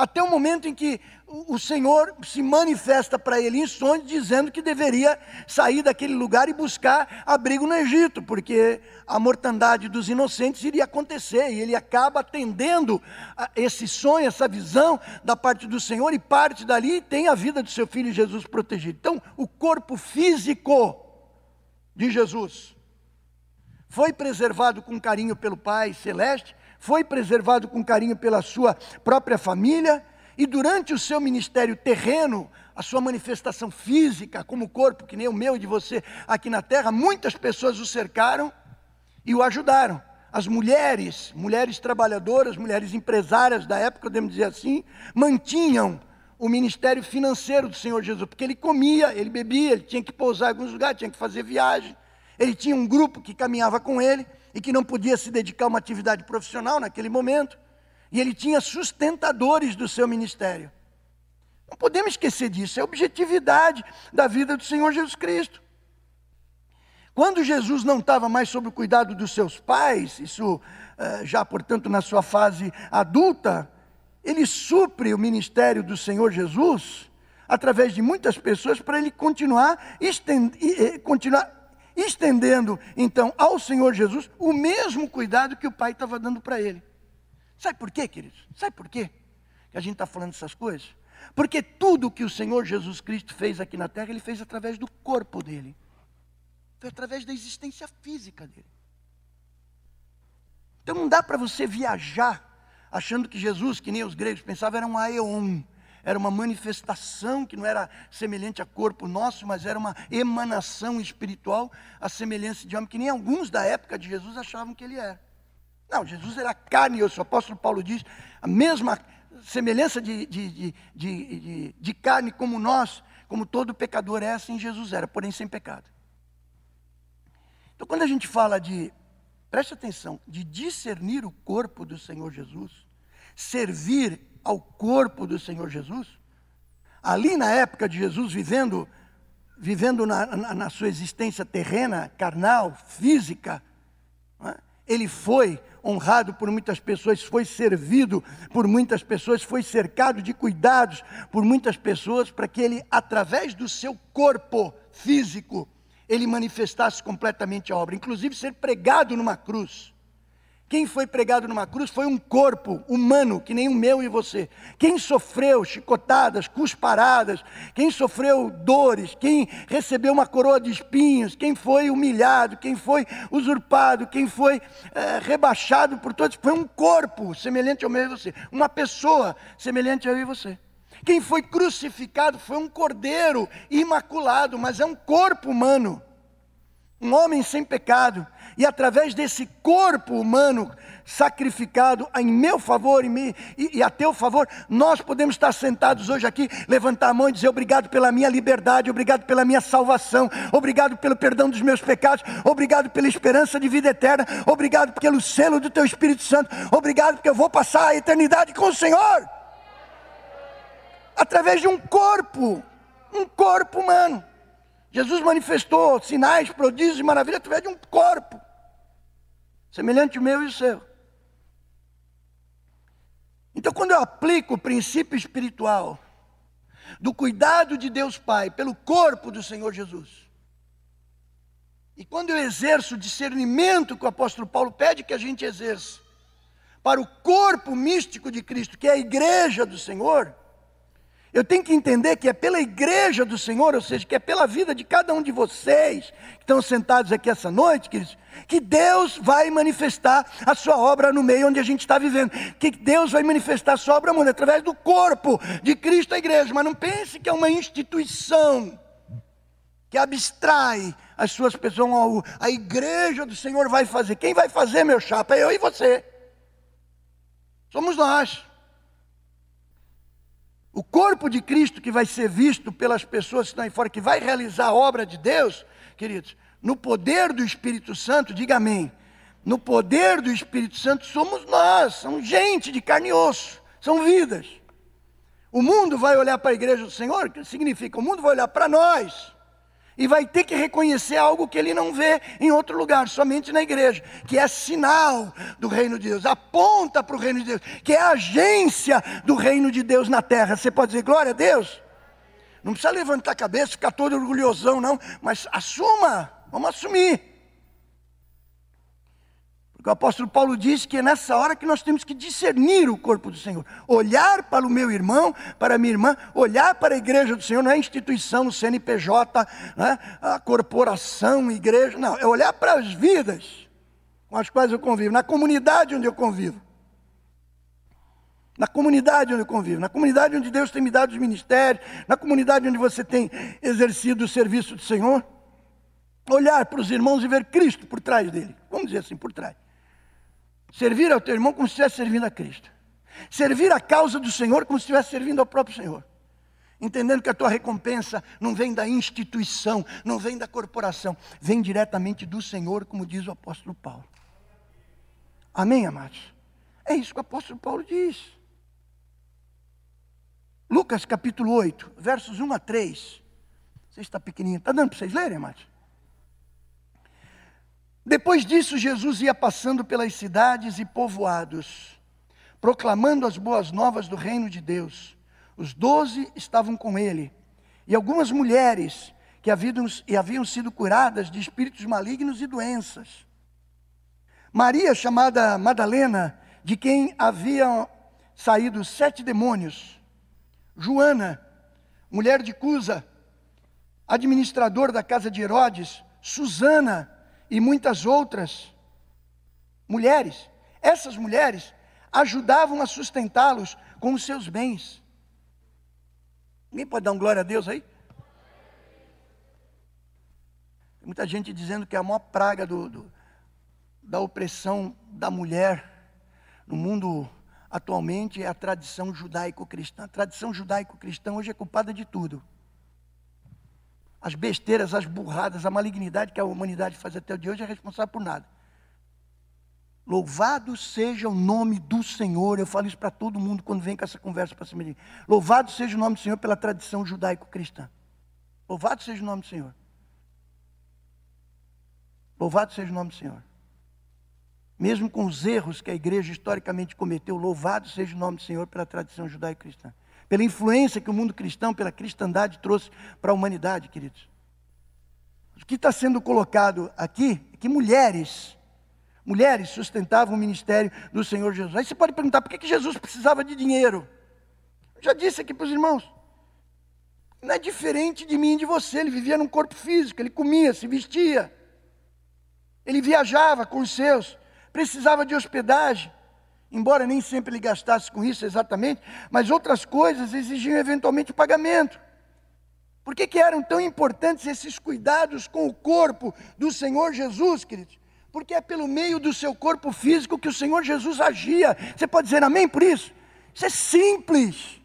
Até o momento em que o Senhor se manifesta para ele em sonhos, dizendo que deveria sair daquele lugar e buscar abrigo no Egito, porque a mortandade dos inocentes iria acontecer, e ele acaba atendendo esse sonho, essa visão da parte do Senhor, e parte dali e tem a vida do seu filho Jesus protegido. Então, o corpo físico de Jesus foi preservado com carinho pelo Pai Celeste, foi preservado com carinho pela sua própria família, e durante o seu ministério terreno, a sua manifestação física, como corpo, que nem o meu e de você aqui na terra, muitas pessoas o cercaram e o ajudaram. As mulheres, mulheres trabalhadoras, mulheres empresárias da época, podemos dizer assim, mantinham o ministério financeiro do Senhor Jesus, porque ele comia, ele bebia, ele tinha que pousar em alguns lugares, tinha que fazer viagem. Ele tinha um grupo que caminhava com ele e que não podia se dedicar a uma atividade profissional naquele momento. E ele tinha sustentadores do seu ministério. Não podemos esquecer disso, é a objetividade da vida do Senhor Jesus Cristo. Quando Jesus não estava mais sob o cuidado dos seus pais, isso eh, já, portanto, na sua fase adulta, ele supre o ministério do Senhor Jesus através de muitas pessoas para ele continuar, estend... continuar estendendo então ao Senhor Jesus o mesmo cuidado que o Pai estava dando para ele. Sabe por quê, queridos? Sabe por quê que a gente está falando essas coisas? Porque tudo que o Senhor Jesus Cristo fez aqui na terra, ele fez através do corpo dele. Foi através da existência física dele. Então não dá para você viajar achando que Jesus, que nem os gregos pensavam, era um aeon, era uma manifestação que não era semelhante a corpo nosso, mas era uma emanação espiritual, a semelhança de homem, que nem alguns da época de Jesus achavam que ele era. Não, Jesus era carne e. O apóstolo Paulo diz a mesma semelhança de, de, de, de, carne como nós, como todo pecador é, assim Jesus era, porém sem pecado. Então, quando a gente fala de, preste atenção, de discernir o corpo do Senhor Jesus, servir ao corpo do Senhor Jesus, ali na época de Jesus, vivendo, vivendo na, na, na sua existência terrena, carnal, física, é? ele foi honrado por muitas pessoas, foi servido por muitas pessoas, foi cercado de cuidados por muitas pessoas, para que ele, através do seu corpo físico, ele manifestasse completamente a obra, inclusive ser pregado numa cruz. Quem foi pregado numa cruz foi um corpo humano, que nem o meu e você. Quem sofreu chicotadas, cusparadas, quem sofreu dores, quem recebeu uma coroa de espinhos, quem foi humilhado, quem foi usurpado, quem foi é, rebaixado por todos, foi um corpo semelhante ao meu e você. Uma pessoa semelhante ao eu e você. Quem foi crucificado foi um cordeiro imaculado, mas é um corpo humano. Um homem sem pecado e através desse corpo humano sacrificado em meu favor e, e, e, a teu favor, nós podemos estar sentados hoje aqui, levantar a mão e dizer obrigado pela minha liberdade, obrigado pela minha salvação, obrigado pelo perdão dos meus pecados, obrigado pela esperança de vida eterna, obrigado pelo selo do teu Espírito Santo, obrigado porque eu vou passar a eternidade com o Senhor. Através de um corpo, um corpo humano. Jesus manifestou sinais, prodígios e maravilhas através de um corpo semelhante ao meu e o seu. Então, quando eu aplico o princípio espiritual do cuidado de Deus Pai pelo corpo do Senhor Jesus, e quando eu exerço o discernimento que o apóstolo Paulo pede que a gente exerça para o corpo místico de Cristo, que é a igreja do Senhor, eu tenho que entender que é pela igreja do Senhor, ou seja, que é pela vida de cada um de vocês que estão sentados aqui essa noite, queridos, que Deus vai manifestar a sua obra no meio onde a gente está vivendo. Que Deus vai manifestar a sua obra mundo através do corpo de Cristo, a igreja. Mas não pense que é uma instituição que abstrai as suas pessoas. A igreja do Senhor vai fazer. Quem vai fazer, meu chapa? É eu e você. Somos nós. O corpo de Cristo que vai ser visto pelas pessoas que estão aí fora, que vai realizar a obra de Deus, queridos, no poder do Espírito Santo, diga amém. No poder do Espírito Santo somos nós, são gente de carne e osso, são vidas. O mundo vai olhar para a igreja do Senhor, que significa o mundo vai olhar para nós e vai ter que reconhecer algo que ele não vê em outro lugar, somente na igreja, que é sinal do reino de Deus, aponta para o reino de Deus, que é a agência do reino de Deus na terra. Você pode dizer glória a Deus? Não precisa levantar a cabeça, ficar todo orgulhosão, não, mas assuma, vamos assumir. Porque o apóstolo Paulo diz que é nessa hora que nós temos que discernir o corpo do Senhor. Olhar para o meu irmão, para a minha irmã, olhar para a igreja do Senhor, não é a instituição, o CNPJ, né, a corporação, igreja, não, é olhar para as vidas com as quais eu convivo, na comunidade onde eu convivo. Na comunidade onde eu convivo, na comunidade onde Deus tem me dado os ministérios, na comunidade onde você tem exercido o serviço do Senhor. Olhar para os irmãos e ver Cristo por trás dele. Vamos dizer assim, por trás. Servir ao teu irmão como se estivesse servindo a Cristo. Servir a causa do Senhor como se estivesse servindo ao próprio Senhor. Entendendo que a tua recompensa não vem da instituição, não vem da corporação, vem diretamente do Senhor, como diz o apóstolo Paulo. Amém, amados? É isso que o apóstolo Paulo diz. Lucas capítulo 8, versos 1 a 3. Você está pequenininho, está dando para vocês lerem, amados? Depois disso, Jesus ia passando pelas cidades e povoados, proclamando as boas novas do reino de Deus. Os doze estavam com ele, e algumas mulheres que haviam, haviam sido curadas de espíritos malignos e doenças. Maria, chamada Madalena, de quem haviam saído sete demônios. Joana, mulher de Cusa, administrador da casa de Herodes. Susana e muitas outras mulheres. Essas mulheres ajudavam a sustentá-los com os seus bens. Ninguém pode dar um glória a Deus aí? Tem muita gente dizendo que é a maior praga do, do, da opressão da mulher no mundo atualmente é a tradição judaico-cristã. A tradição judaico-cristã hoje é culpada de tudo. As besteiras, as burradas, a malignidade que a humanidade faz até o dia de hoje é responsável por nada. Louvado seja o nome do Senhor. Eu falo isso para todo mundo quando vem com essa conversa para cima de mim. Louvado seja o nome do Senhor pela tradição judaico-cristã. Louvado seja o nome do Senhor. Louvado seja o nome do Senhor. Mesmo com os erros que a igreja historicamente cometeu, louvado seja o nome do Senhor pela tradição judaico-cristã. Pela influência que o mundo cristão, pela cristandade trouxe para a humanidade, queridos. O que está sendo colocado aqui é que mulheres mulheres sustentavam o ministério do Senhor Jesus. Aí você pode perguntar, por que Jesus precisava de dinheiro? Eu já disse aqui para os irmãos. Não é diferente de mim e de você. Ele vivia num corpo físico, ele comia, se vestia. Ele viajava com os seus, precisava de hospedagem. Embora nem sempre ele gastasse com isso exatamente, mas outras coisas exigiam eventualmente pagamento. Por que, que eram tão importantes esses cuidados com o corpo do Senhor Jesus, queridos? porque é pelo meio do seu corpo físico que o Senhor Jesus agia. Você pode dizer amém por isso? Isso é simples.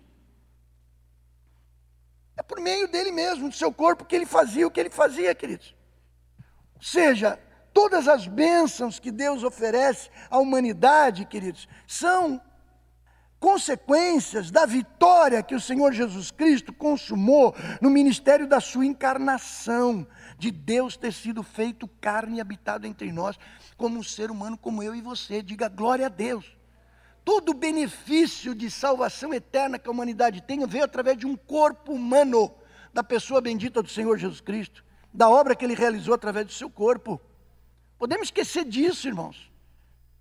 É por meio dele mesmo, do seu corpo, que ele fazia o que ele fazia, queridos. Ou seja, todas as bênçãos que Deus oferece à humanidade, queridos, são consequências da vitória que o Senhor Jesus Cristo consumou no ministério da sua encarnação de Deus ter sido feito carne e habitado entre nós, como um ser humano como eu e você. Diga glória a Deus. Todo benefício de salvação eterna que a humanidade tem veio através de um corpo humano, da pessoa bendita do Senhor Jesus Cristo, da obra que ele realizou através do seu corpo. Podemos esquecer disso, irmãos.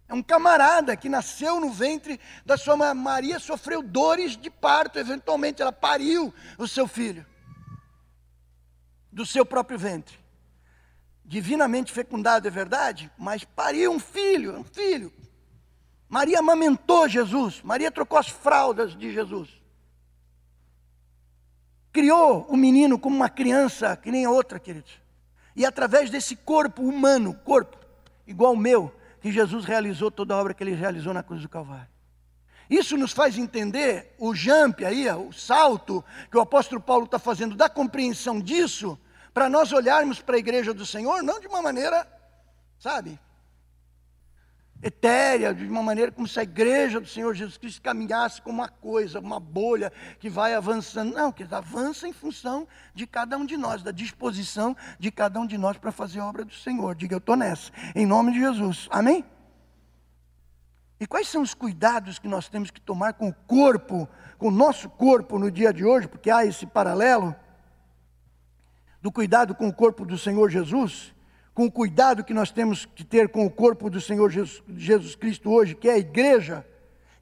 É um camarada que nasceu no ventre da sua mãe. Maria, sofreu dores de parto, eventualmente ela pariu o seu filho do seu próprio ventre. Divinamente fecundado, é verdade, mas pariu um filho, um filho. Maria amamentou Jesus, Maria trocou as fraldas de Jesus. Criou o menino como uma criança que nem a outra, queridos. E através desse corpo humano, corpo igual ao meu, que Jesus realizou toda a obra que ele realizou na cruz do Calvário. Isso nos faz entender o jump aí, o salto que o apóstolo Paulo está fazendo da compreensão disso para nós olharmos para a igreja do Senhor, não de uma maneira, sabe, etérea, de uma maneira como se a igreja do Senhor Jesus Cristo caminhasse como uma coisa, uma bolha que vai avançando. Não, que avança em função de cada um de nós, da disposição de cada um de nós para fazer a obra do Senhor. Diga, eu estou nessa, em nome de Jesus. Amém? E quais são os cuidados que nós temos que tomar com o corpo, com o nosso corpo no dia de hoje, porque há esse paralelo? do cuidado com o corpo do Senhor Jesus, com o cuidado que nós temos que ter com o corpo do Senhor Jesus, Jesus Cristo hoje, que é a igreja,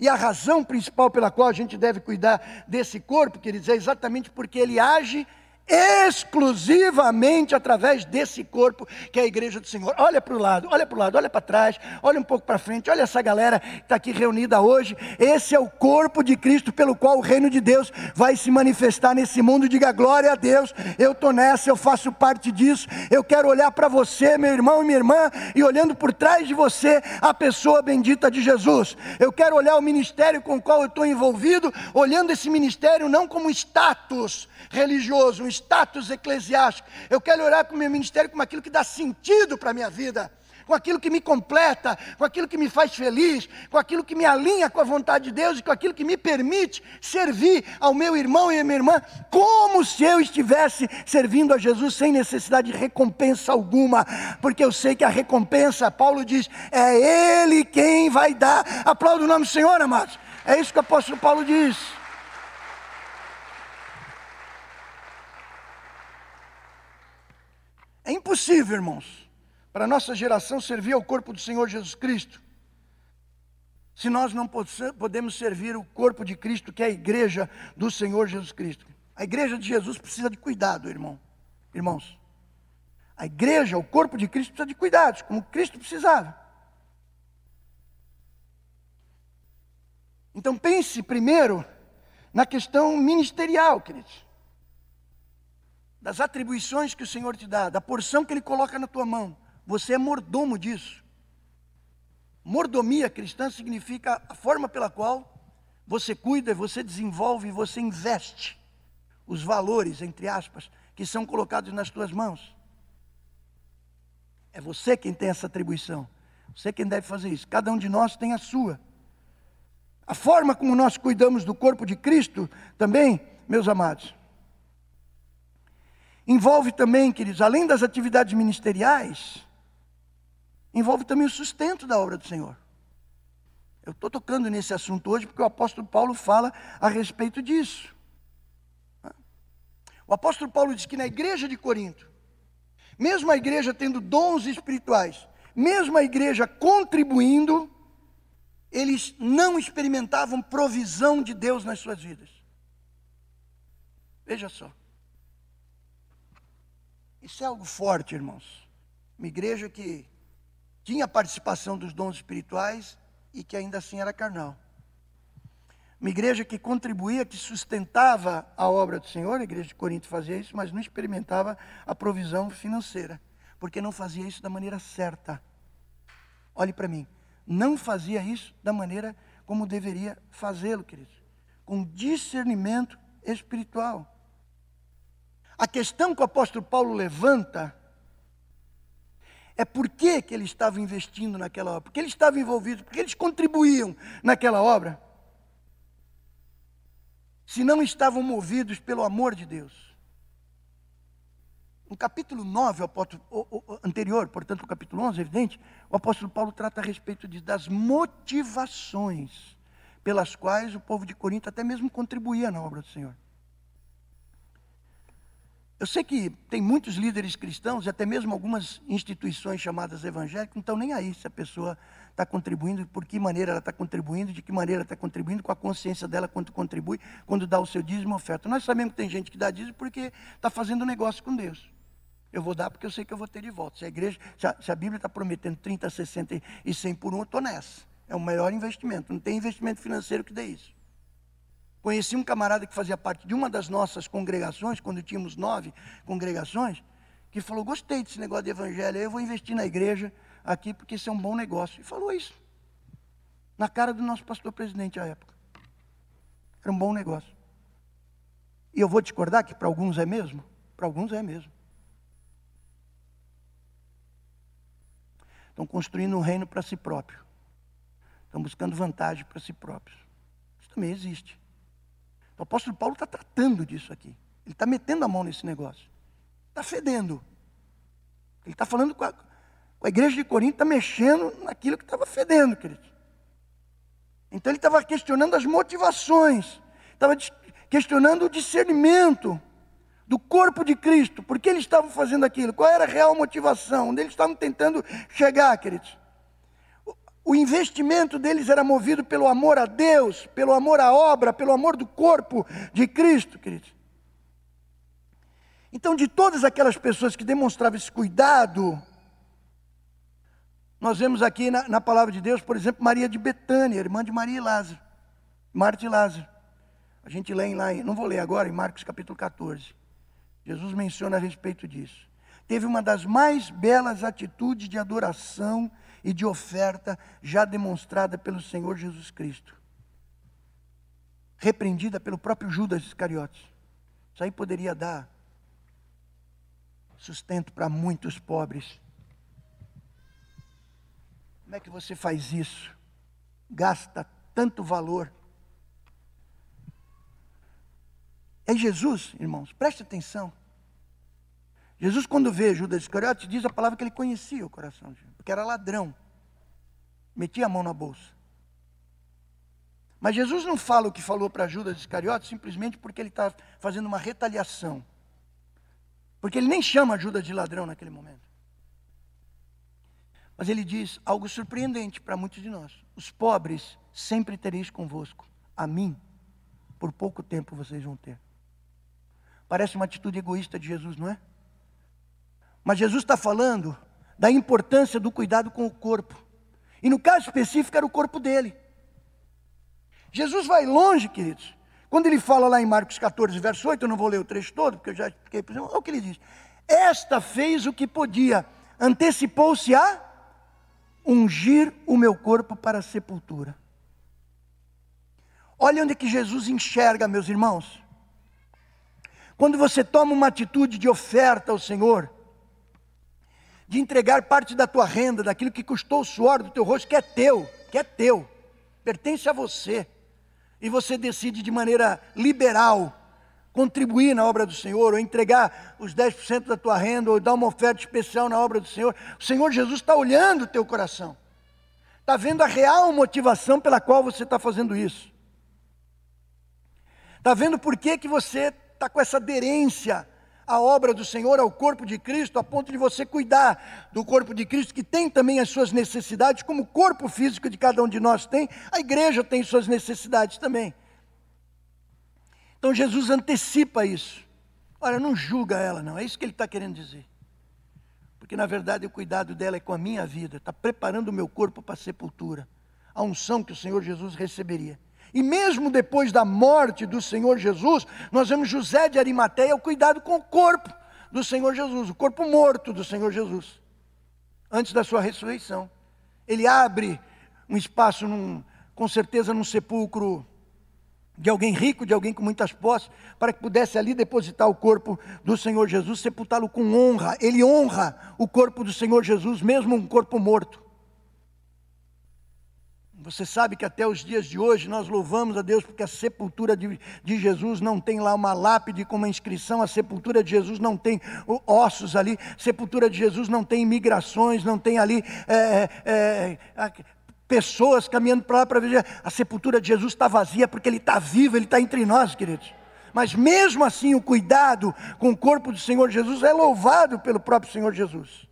e a razão principal pela qual a gente deve cuidar desse corpo, queridos, é exatamente porque ele age exclusivamente através desse corpo que é a igreja do Senhor. Olha para o lado, olha para o lado, olha para trás, olha um pouco para frente, olha essa galera que está aqui reunida hoje. Esse é o corpo de Cristo pelo qual o reino de Deus vai se manifestar nesse mundo. Diga glória a Deus, eu estou nessa, eu faço parte disso. Eu quero olhar para você, meu irmão e minha irmã, e olhando por trás de você, a pessoa bendita de Jesus. Eu quero olhar o ministério com o qual eu estou envolvido, olhando esse ministério não como status religioso, um status eclesiástico. Eu quero orar com o meu ministério como aquilo que dá sentido para a minha vida, com aquilo que me completa, com aquilo que me faz feliz, com aquilo que me alinha com a vontade de Deus e com aquilo que me permite servir ao meu irmão e à minha irmã, como se eu estivesse servindo a Jesus sem necessidade de recompensa alguma, porque eu sei que a recompensa, Paulo diz, é Ele quem vai dar. Aplauda o nome do Senhor, amados. É isso que o apóstolo Paulo diz. Impossível, irmãos, para a nossa geração servir ao corpo do Senhor Jesus Cristo, se nós não podemos servir o corpo de Cristo, que é a igreja do Senhor Jesus Cristo. A igreja de Jesus precisa de cuidado, irmão. Irmãos, a igreja, o corpo de Cristo precisa de cuidados, como Cristo precisava. Então pense primeiro na questão ministerial, queridos. Das atribuições que o Senhor te dá, da porção que Ele coloca na tua mão. Você é mordomo disso. Mordomia cristã significa a forma pela qual você cuida, você desenvolve, você investe os valores, entre aspas, que são colocados nas tuas mãos. É você quem tem essa atribuição. Você quem deve fazer isso. Cada um de nós tem a sua. A forma como nós cuidamos do corpo de Cristo também, meus amados, envolve também, queridos, além das atividades ministeriais, envolve também o sustento da obra do Senhor. Eu estou tocando nesse assunto hoje porque o apóstolo Paulo fala a respeito disso. O apóstolo Paulo diz que na igreja de Corinto, mesmo a igreja tendo dons espirituais, mesmo a igreja contribuindo, eles não experimentavam provisão de Deus nas suas vidas. Veja só. Isso é algo forte, irmãos. Uma igreja que tinha participação dos dons espirituais e que ainda assim era carnal. Uma igreja que contribuía, que sustentava a obra do Senhor, a igreja de Corinto fazia isso, mas não experimentava a provisão financeira, porque não fazia isso da maneira certa. Olhe para mim, não fazia isso da maneira como deveria fazê-lo, queridos, com discernimento espiritual. A questão que o apóstolo Paulo levanta é por que, que ele estava investindo naquela obra, porque ele estava envolvido, porque eles contribuíam naquela obra se não estavam movidos pelo amor de Deus. No capítulo 9, o apóstolo, o, o, anterior, portanto, o capítulo 11, é evidente, o apóstolo Paulo trata a respeito de, das motivações pelas quais o povo de Corinto até mesmo contribuía na obra do Senhor. Eu sei que tem muitos líderes cristãos e até mesmo algumas instituições chamadas evangélicas não estão nem aí se a pessoa está contribuindo, por que maneira ela está contribuindo, de que maneira está contribuindo, com a consciência dela quanto contribui, quando dá o seu dízimo oferta. Nós sabemos que tem gente que dá dízimo porque está fazendo negócio com Deus. Eu vou dar porque eu sei que eu vou ter de volta. Se a igreja, se a, se a Bíblia está prometendo 30, 60 e 100 por um, eu estou nessa. É o melhor investimento. Não tem investimento financeiro que dê isso. Conheci um camarada que fazia parte de uma das nossas congregações, quando tínhamos nove congregações, que falou: Gostei desse negócio de evangelho, eu vou investir na igreja aqui porque isso é um bom negócio. E falou isso, na cara do nosso pastor presidente à época. Era um bom negócio. E eu vou discordar que para alguns é mesmo? Para alguns é mesmo. Estão construindo um reino para si próprio. Estão buscando vantagem para si próprios. Isso também existe. O apóstolo Paulo está tratando disso aqui. Ele está metendo a mão nesse negócio. Está fedendo. Ele está falando com a, com a, igreja de Corinto, está mexendo naquilo que estava fedendo, querido. Então ele estava questionando as motivações, estava questionando o discernimento do corpo de Cristo. Por que eles estavam fazendo aquilo? Qual era a real motivação? Onde eles estavam tentando chegar, queridos? O investimento deles era movido pelo amor a Deus, pelo amor à obra, pelo amor do corpo de Cristo, queridos. Então, de todas aquelas pessoas que demonstravam esse cuidado, nós vemos aqui na, na palavra de Deus, por exemplo, Maria de Betânia, irmã de Maria e Lázaro, Marta e Lázaro. A gente lê lá, não vou ler agora, em Marcos capítulo 14. Jesus menciona a respeito disso. Teve uma das mais belas atitudes de adoração e de oferta já demonstrada pelo Senhor Jesus Cristo. Repreendida pelo próprio Judas Iscariotes. Isso aí poderia dar sustento para muitos pobres. Como é que você faz isso? Gasta tanto valor. É Jesus, irmãos, preste atenção. Jesus, quando vê Judas Iscariotes, diz a palavra que ele conhecia o coração de Jesus porque era ladrão. Metia a mão na bolsa. Mas Jesus não fala o que falou para Judas Iscariotes simplesmente porque ele está fazendo uma retaliação. Porque ele nem chama ajuda de ladrão naquele momento. Mas ele diz algo surpreendente para muitos de nós: os pobres sempre tereis convosco, a mim, por pouco tempo vocês vão ter. Parece uma atitude egoísta de Jesus, não é? Mas Jesus está falando da importância do cuidado com o corpo. E no caso específico era o corpo dele. Jesus vai longe, queridos. Quando ele fala lá em Marcos 14, verso 8, eu não vou ler o trecho todo, porque eu já expliquei, olha o que ele diz. Esta fez o que podia, antecipou-se a ungir o meu corpo para a sepultura. Olha onde que Jesus enxerga, meus irmãos. Quando você toma uma atitude de oferta ao Senhor, de entregar parte da tua renda, daquilo que custou o suor do teu rosto, que é teu, que é teu, pertence a você, e você decide de maneira liberal contribuir na obra do Senhor, ou entregar os 10% da tua renda, ou dar uma oferta especial na obra do Senhor, o Senhor Jesus está olhando o teu coração, está vendo a real motivação pela qual você está fazendo isso, está vendo por que, que você está com essa aderência à obra do Senhor, ao corpo de Cristo, a ponto de você cuidar do corpo de Cristo, que tem também as suas necessidades, como o corpo físico de cada um de nós tem, a igreja tem suas necessidades também. Então Jesus antecipa isso. Olha, não julga ela, não, é isso que ele está querendo dizer. Porque na verdade o cuidado dela é com a minha vida, está preparando o meu corpo para a sepultura, a unção que o Senhor Jesus receberia. E mesmo depois da morte do Senhor Jesus, nós vemos José de Arimateia o cuidado com o corpo do Senhor Jesus, o corpo morto do Senhor Jesus, antes da sua ressurreição. Ele abre um espaço, num, com certeza, num sepulcro de alguém rico, de alguém com muitas posses, para que pudesse ali depositar o corpo do Senhor Jesus, sepultá-lo com honra. Ele honra o corpo do Senhor Jesus, mesmo um corpo morto. Você sabe que até os dias de hoje nós louvamos a Deus porque a sepultura de, de, Jesus não tem lá uma lápide com uma inscrição, a sepultura de Jesus não tem ossos ali, a sepultura de Jesus não tem imigrações, não tem ali é, é, é, pessoas caminhando para lá para ver. A sepultura de Jesus está vazia porque ele está vivo, ele está entre nós, queridos. Mas mesmo assim, o cuidado com o corpo do Senhor Jesus é louvado pelo próprio Senhor Jesus.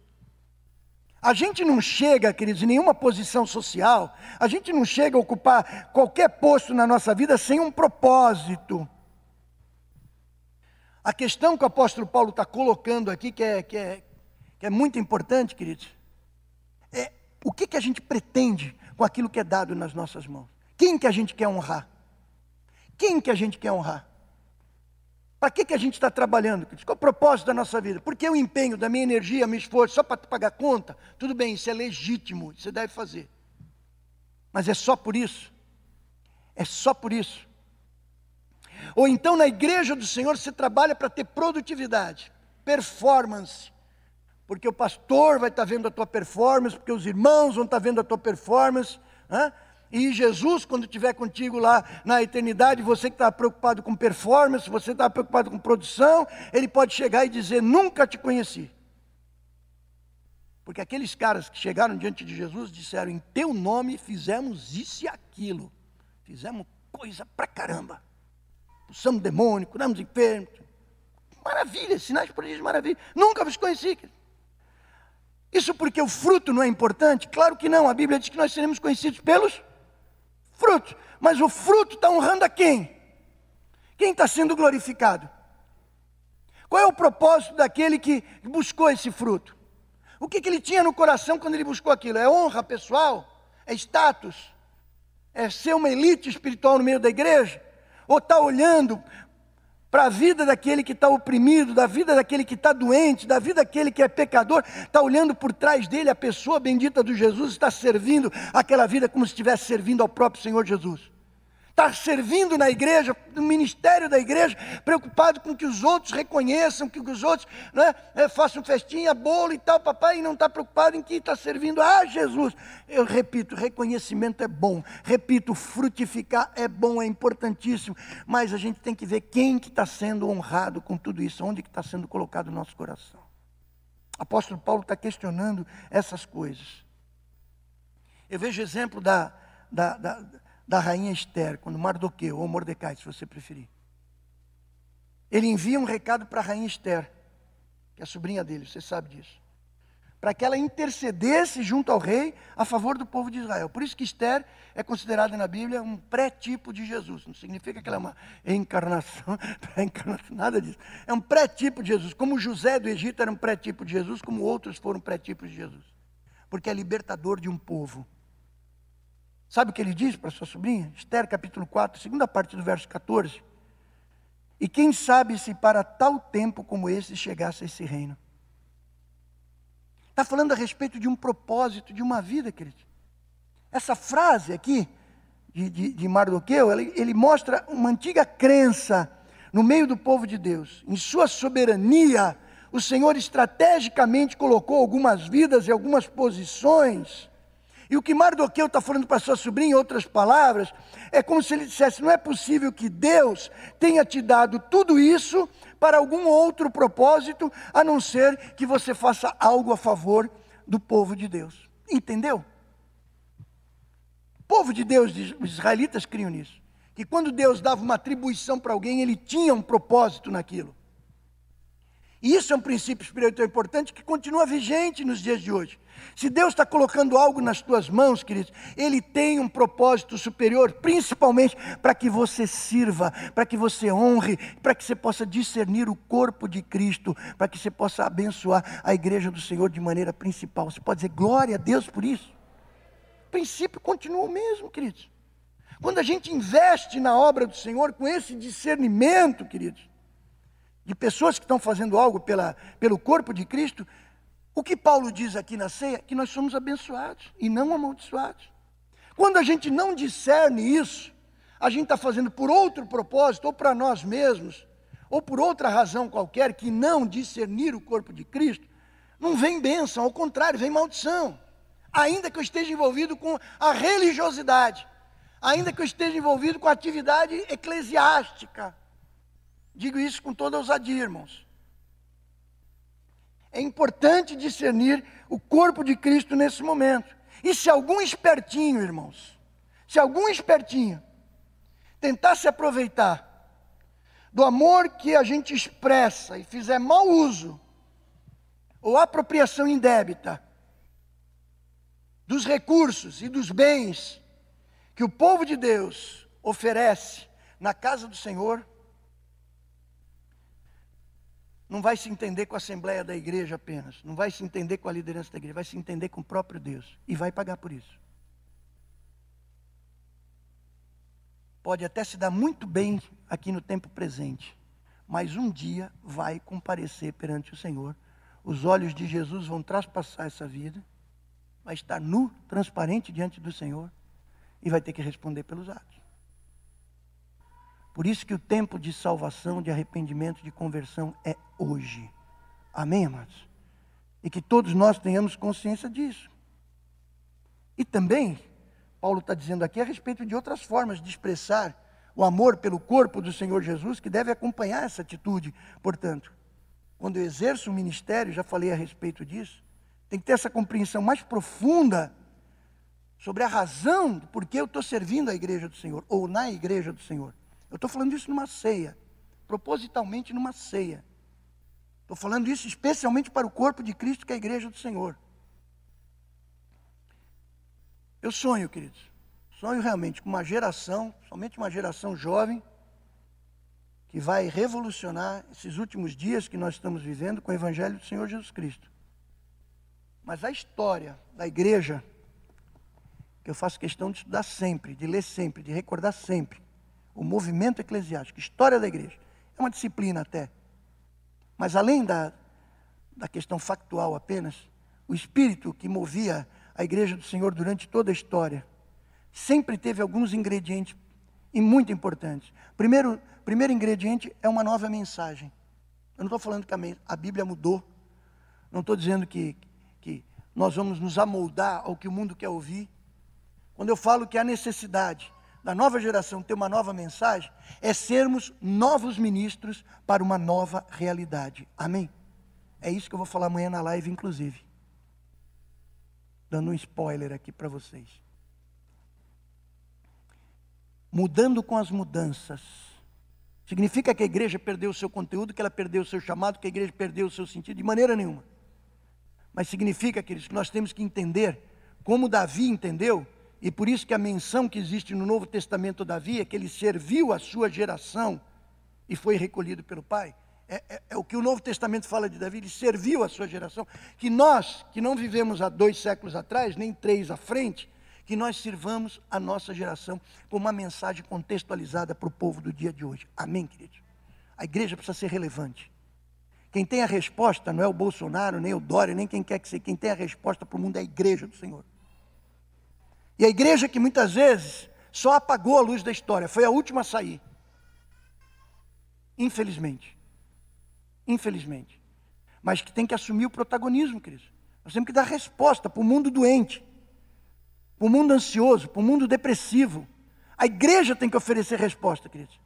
A gente não chega, queridos, em nenhuma posição social, a gente não chega a ocupar qualquer posto na nossa vida sem um propósito. A questão que o apóstolo Paulo está colocando aqui, que é, que, é, que é muito importante, queridos, é o que, que a gente pretende com aquilo que é dado nas nossas mãos. Quem que a gente quer honrar? Quem que a gente quer honrar? Para que, que a gente está trabalhando? Qual é o propósito da nossa vida? Por que o empenho da minha energia, meu esforço, só para pagar conta? Tudo bem, isso é legítimo, você deve fazer. Mas é só por isso? É só por isso? Ou então na igreja do Senhor você trabalha para ter produtividade, performance, porque o pastor vai estar tá vendo a tua performance, porque os irmãos vão estar tá vendo a tua performance. Hein? E Jesus, quando estiver contigo lá na eternidade, você que está preocupado com performance, você está preocupado com produção, ele pode chegar e dizer: Nunca te conheci. Porque aqueles caras que chegaram diante de Jesus disseram: Em teu nome fizemos isso e aquilo. Fizemos coisa pra caramba. Expulsamos demônio, curamos enfermos. Maravilha, sinais isso, maravilha. Nunca vos conheci. Isso porque o fruto não é importante? Claro que não. A Bíblia diz que nós seremos conhecidos pelos frutos. Mas o fruto está honrando a quem? Quem está sendo glorificado? Qual é o propósito daquele que buscou esse fruto? O que, que ele tinha no coração quando ele buscou aquilo? É honra pessoal? É status? É ser uma elite espiritual no meio da igreja? Ou está olhando para a vida daquele que está oprimido, da vida daquele que está doente, da vida daquele que é pecador, está olhando por trás dele a pessoa bendita do Jesus, está servindo aquela vida como se estivesse servindo ao próprio Senhor Jesus está servindo na igreja, no ministério da igreja, preocupado com que os outros reconheçam, que os outros né, façam festinha, bolo e tal, papai, e não está preocupado em que está servindo a Jesus. Eu repito, reconhecimento é bom, repito, frutificar é bom, é importantíssimo, mas a gente tem que ver quem que está sendo honrado com tudo isso, onde que está sendo colocado o nosso coração. Apóstolo Paulo está questionando essas coisas. Eu vejo exemplo da, da, da da rainha Esther, quando Mardoqueu, ou Mordecai, se você preferir. Ele envia um recado para a rainha Esther. que é a sobrinha dele, você sabe disso. Para que ela intercedesse junto ao rei a favor do povo de Israel. Por isso que Esther é considerada na Bíblia um pré-tipo de Jesus. Não significa que ela é uma encarnação, pré-encarnação, nada disso. É um pré-tipo de Jesus. Como José do Egito era um pré-tipo de Jesus, como outros foram pré-tipos de Jesus. Porque é libertador de um povo. Sabe o que ele diz para sua sobrinha? Esther capítulo 4, segunda parte do verso 14. E quem sabe se para tal tempo como esse chegasse esse reino. Está falando a respeito de um propósito, de uma vida, querido. Essa frase aqui, de, de, de Mardoqueu, ele, ele mostra uma antiga crença no meio do povo de Deus. Em sua soberania, o Senhor estrategicamente colocou algumas vidas e algumas posições e o que Mardoqueu está falando para sua sobrinha, em outras palavras, é como se ele dissesse: não é possível que Deus tenha te dado tudo isso para algum outro propósito, a não ser que você faça algo a favor do povo de Deus. Entendeu? O povo de Deus, os israelitas criam nisso. Que quando Deus dava uma atribuição para alguém, ele tinha um propósito naquilo. Isso é um princípio espiritual importante que continua vigente nos dias de hoje. Se Deus está colocando algo nas tuas mãos, queridos, Ele tem um propósito superior, principalmente para que você sirva, para que você honre, para que você possa discernir o corpo de Cristo, para que você possa abençoar a igreja do Senhor de maneira principal. Você pode dizer glória a Deus por isso? O princípio continua o mesmo, queridos. Quando a gente investe na obra do Senhor com esse discernimento, queridos, de pessoas que estão fazendo algo pela, pelo corpo de Cristo, o que Paulo diz aqui na ceia? Que nós somos abençoados e não amaldiçoados. Quando a gente não discerne isso, a gente está fazendo por outro propósito, ou para nós mesmos, ou por outra razão qualquer, que não discernir o corpo de Cristo, não vem bênção, ao contrário, vem maldição. Ainda que eu esteja envolvido com a religiosidade, ainda que eu esteja envolvido com a atividade eclesiástica, Digo isso com toda ousadia, irmãos. É importante discernir o corpo de Cristo nesse momento. E se algum espertinho, irmãos, se algum espertinho tentar se aproveitar do amor que a gente expressa e fizer mau uso ou apropriação indébita dos recursos e dos bens que o povo de Deus oferece na casa do Senhor, não vai se entender com a assembleia da igreja apenas, não vai se entender com a liderança da igreja, vai se entender com o próprio Deus e vai pagar por isso. Pode até se dar muito bem aqui no tempo presente, mas um dia vai comparecer perante o Senhor. Os olhos de Jesus vão traspassar essa vida, vai estar nu, transparente diante do Senhor e vai ter que responder pelos atos. Por isso que o tempo de salvação, de arrependimento, de conversão é hoje. Amém, amados? E que todos nós tenhamos consciência disso. E também, Paulo está dizendo aqui a respeito de outras formas de expressar o amor pelo corpo do Senhor Jesus, que deve acompanhar essa atitude. Portanto, quando eu exerço o ministério, já falei a respeito disso, tem que ter essa compreensão mais profunda sobre a razão do porquê eu estou servindo a igreja do Senhor, ou na igreja do Senhor. Eu estou falando isso numa ceia, propositalmente numa ceia. Estou falando isso especialmente para o corpo de Cristo, que é a igreja do Senhor. Eu sonho, queridos, sonho realmente com uma geração, somente uma geração jovem, que vai revolucionar esses últimos dias que nós estamos vivendo com o Evangelho do Senhor Jesus Cristo. Mas a história da igreja, que eu faço questão de estudar sempre, de ler sempre, de recordar sempre, o movimento eclesiástico, história da igreja. É uma disciplina até. Mas além da, da questão factual apenas, o espírito que movia a igreja do Senhor durante toda a história sempre teve alguns ingredientes e muito importantes. Primeiro, primeiro ingrediente é uma nova mensagem. Eu não estou falando que a, Bíblia mudou. Não estou dizendo que, que nós vamos nos amoldar ao que o mundo quer ouvir. Quando eu falo que há necessidade da nova geração ter uma nova mensagem é sermos novos ministros para uma nova realidade. Amém? É isso que eu vou falar amanhã na live, inclusive. Dando um spoiler aqui para vocês. Mudando com as mudanças. Significa que a igreja perdeu o seu conteúdo, que ela perdeu o seu chamado, que a igreja perdeu o seu sentido, de maneira nenhuma. Mas significa, queridos, que nós temos que entender como Davi entendeu, e por isso que a menção que existe no Novo Testamento Davi é que ele serviu a sua geração e foi recolhido pelo Pai. É, é, é, o que o Novo Testamento fala de Davi, ele serviu a sua geração. Que nós, que não vivemos há dois séculos atrás, nem três à frente, que nós sirvamos a nossa geração com uma mensagem contextualizada para o povo do dia de hoje. Amém, queridos? A igreja precisa ser relevante. Quem tem a resposta não é o Bolsonaro, nem o Dória, nem quem quer que seja. Quem tem a resposta para o mundo é a igreja do Senhor. E a igreja que muitas vezes só apagou a luz da história, foi a última a sair. Infelizmente. Infelizmente. Mas que tem que assumir o protagonismo, querido. Nós temos que dar resposta para o mundo doente, para o mundo ansioso, para o mundo depressivo. A igreja tem que oferecer resposta, queridos.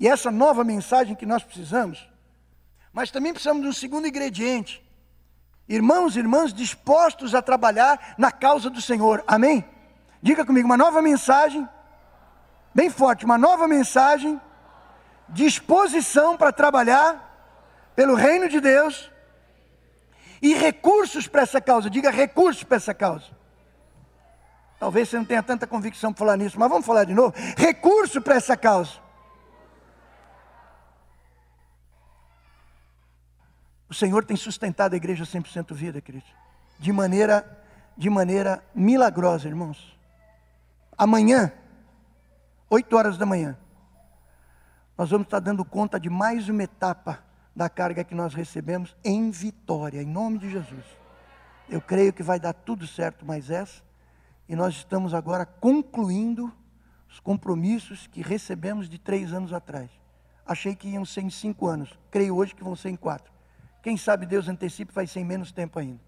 E essa nova mensagem que nós precisamos mas também precisamos de um segundo ingrediente. Irmãos e irmãs dispostos a trabalhar na causa do Senhor. Amém? Diga comigo, uma nova mensagem, bem forte, uma nova mensagem, disposição para trabalhar pelo reino de Deus e recursos para essa causa. Diga recursos para essa causa. Talvez você não tenha tanta convicção para falar nisso, mas vamos falar de novo. Recurso para essa causa. O Senhor tem sustentado a igreja 100% vida, querido. De maneira, de maneira milagrosa, irmãos. Amanhã, 8 horas da manhã, nós vamos estar dando conta de mais uma etapa da carga que nós recebemos em vitória, em nome de Jesus. Eu creio que vai dar tudo certo mais essa. E nós estamos agora concluindo os compromissos que recebemos de três anos atrás. Achei que iam ser em cinco anos. Creio hoje que vão ser em quatro. Quem sabe Deus antecipa vai ser em menos tempo ainda.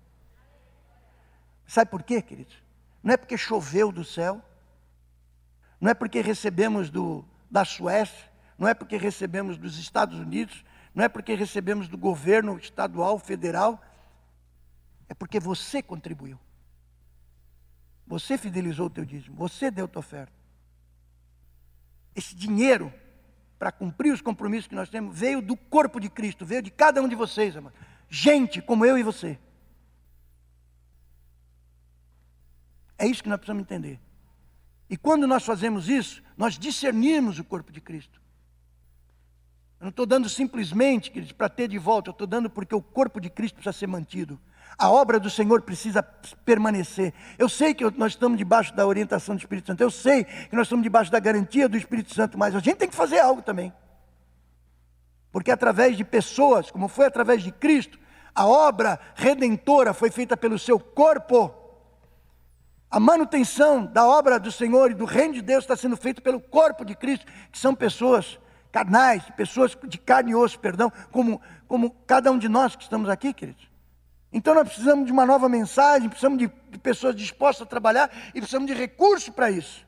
Sabe por quê, queridos? Não é porque choveu do céu, não é porque recebemos do, da Suécia, não é porque recebemos dos Estados Unidos, não é porque recebemos do governo estadual, federal, é porque você contribuiu. Você fidelizou o teu dízimo, você deu tua oferta. Esse dinheiro para cumprir os compromissos que nós temos, veio do corpo de Cristo, veio de cada um de vocês, amado. Gente como eu e você. É isso que nós precisamos entender. E quando nós fazemos isso, nós discernimos o corpo de Cristo. Eu não estou dando simplesmente, queridos, para ter de volta, eu estou dando porque o corpo de Cristo precisa ser mantido. A obra do Senhor precisa permanecer. Eu sei que nós estamos debaixo da orientação do Espírito Santo. Eu sei que nós estamos debaixo da garantia do Espírito Santo, mas a gente tem que fazer algo também. Porque através de pessoas, como foi através de Cristo, a obra redentora foi feita pelo seu corpo. A manutenção da obra do Senhor e do reino de Deus está sendo feita pelo corpo de Cristo, que são pessoas carnais, pessoas de carne e osso, perdão, como, como cada um de nós que estamos aqui, queridos. Então nós precisamos de uma nova mensagem, precisamos de, de pessoas dispostas a trabalhar e precisamos de recursos para isso.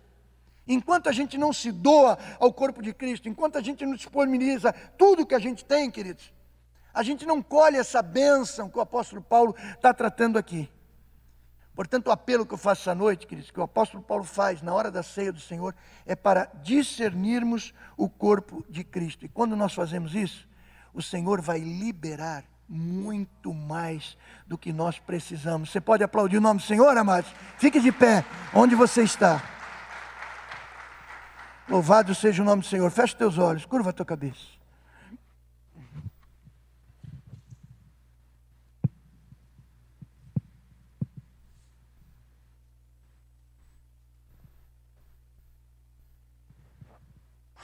Enquanto a gente não se doa ao corpo de Cristo, enquanto a gente não disponibiliza tudo que a gente tem, queridos, a gente não colhe essa bênção que o apóstolo Paulo está tratando aqui. Portanto, o apelo que eu faço essa noite, queridos, que o apóstolo Paulo faz na hora da ceia do Senhor, é para discernirmos o corpo de Cristo. E quando nós fazemos isso, o Senhor vai liberar muito mais do que nós precisamos. Você pode aplaudir o nome do Senhor, amados? Fique de pé, onde você está. Louvado seja o nome do Senhor. Feche teus olhos, curva a tua cabeça.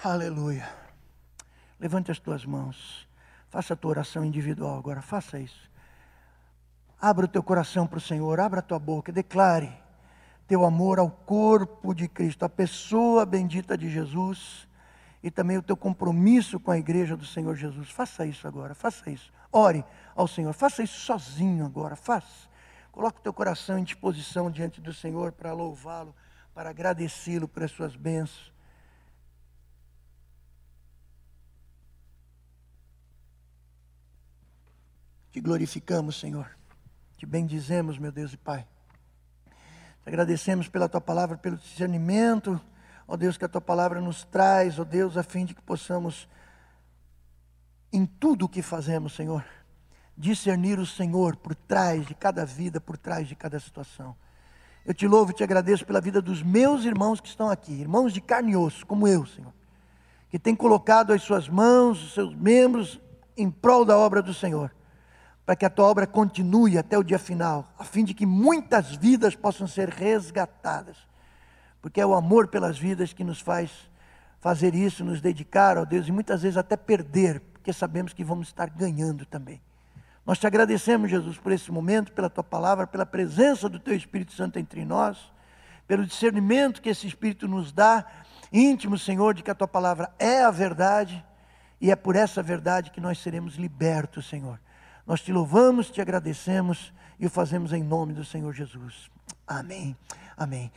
Aleluia. Levante as tuas mãos. Faça a tua oração individual agora, faça isso. Abra o teu coração para o Senhor, abra a tua boca, declare teu amor ao corpo de Cristo, a pessoa bendita de Jesus e também o teu compromisso com a igreja do Senhor Jesus. Faça isso agora, faça isso. Ore ao Senhor, faça isso sozinho agora, faça. Coloque o teu coração em disposição diante do Senhor para louvá-lo, para agradecê-lo por as suas bênçãos. Te glorificamos, Senhor. Te bendizemos, meu Deus e Pai. Te agradecemos pela tua palavra, pelo discernimento, ó Deus, que a tua palavra nos traz, ó Deus, a fim de que possamos em tudo o que fazemos, Senhor, discernir o Senhor por trás de cada vida, por trás de cada situação. Eu te louvo e te agradeço pela vida dos meus irmãos que estão aqui, irmãos de carne e osso, como eu, Senhor, que têm colocado as suas mãos, os seus membros em prol da obra do Senhor, para que a tua obra continue até o dia final, a fim de que muitas vidas possam ser resgatadas, porque é o amor pelas vidas que nos faz fazer isso, nos dedicar ao Deus e muitas vezes até perder, porque sabemos que vamos estar ganhando também. Nós te agradecemos, Jesus, por esse momento, pela tua palavra, pela presença do teu Espírito Santo entre nós, pelo discernimento que esse Espírito nos dá, íntimo, Senhor, de que a tua palavra é a verdade e é por essa verdade que nós seremos libertos, Senhor. Nós te louvamos, te agradecemos e o fazemos em nome do Senhor Jesus. Amém. Amém.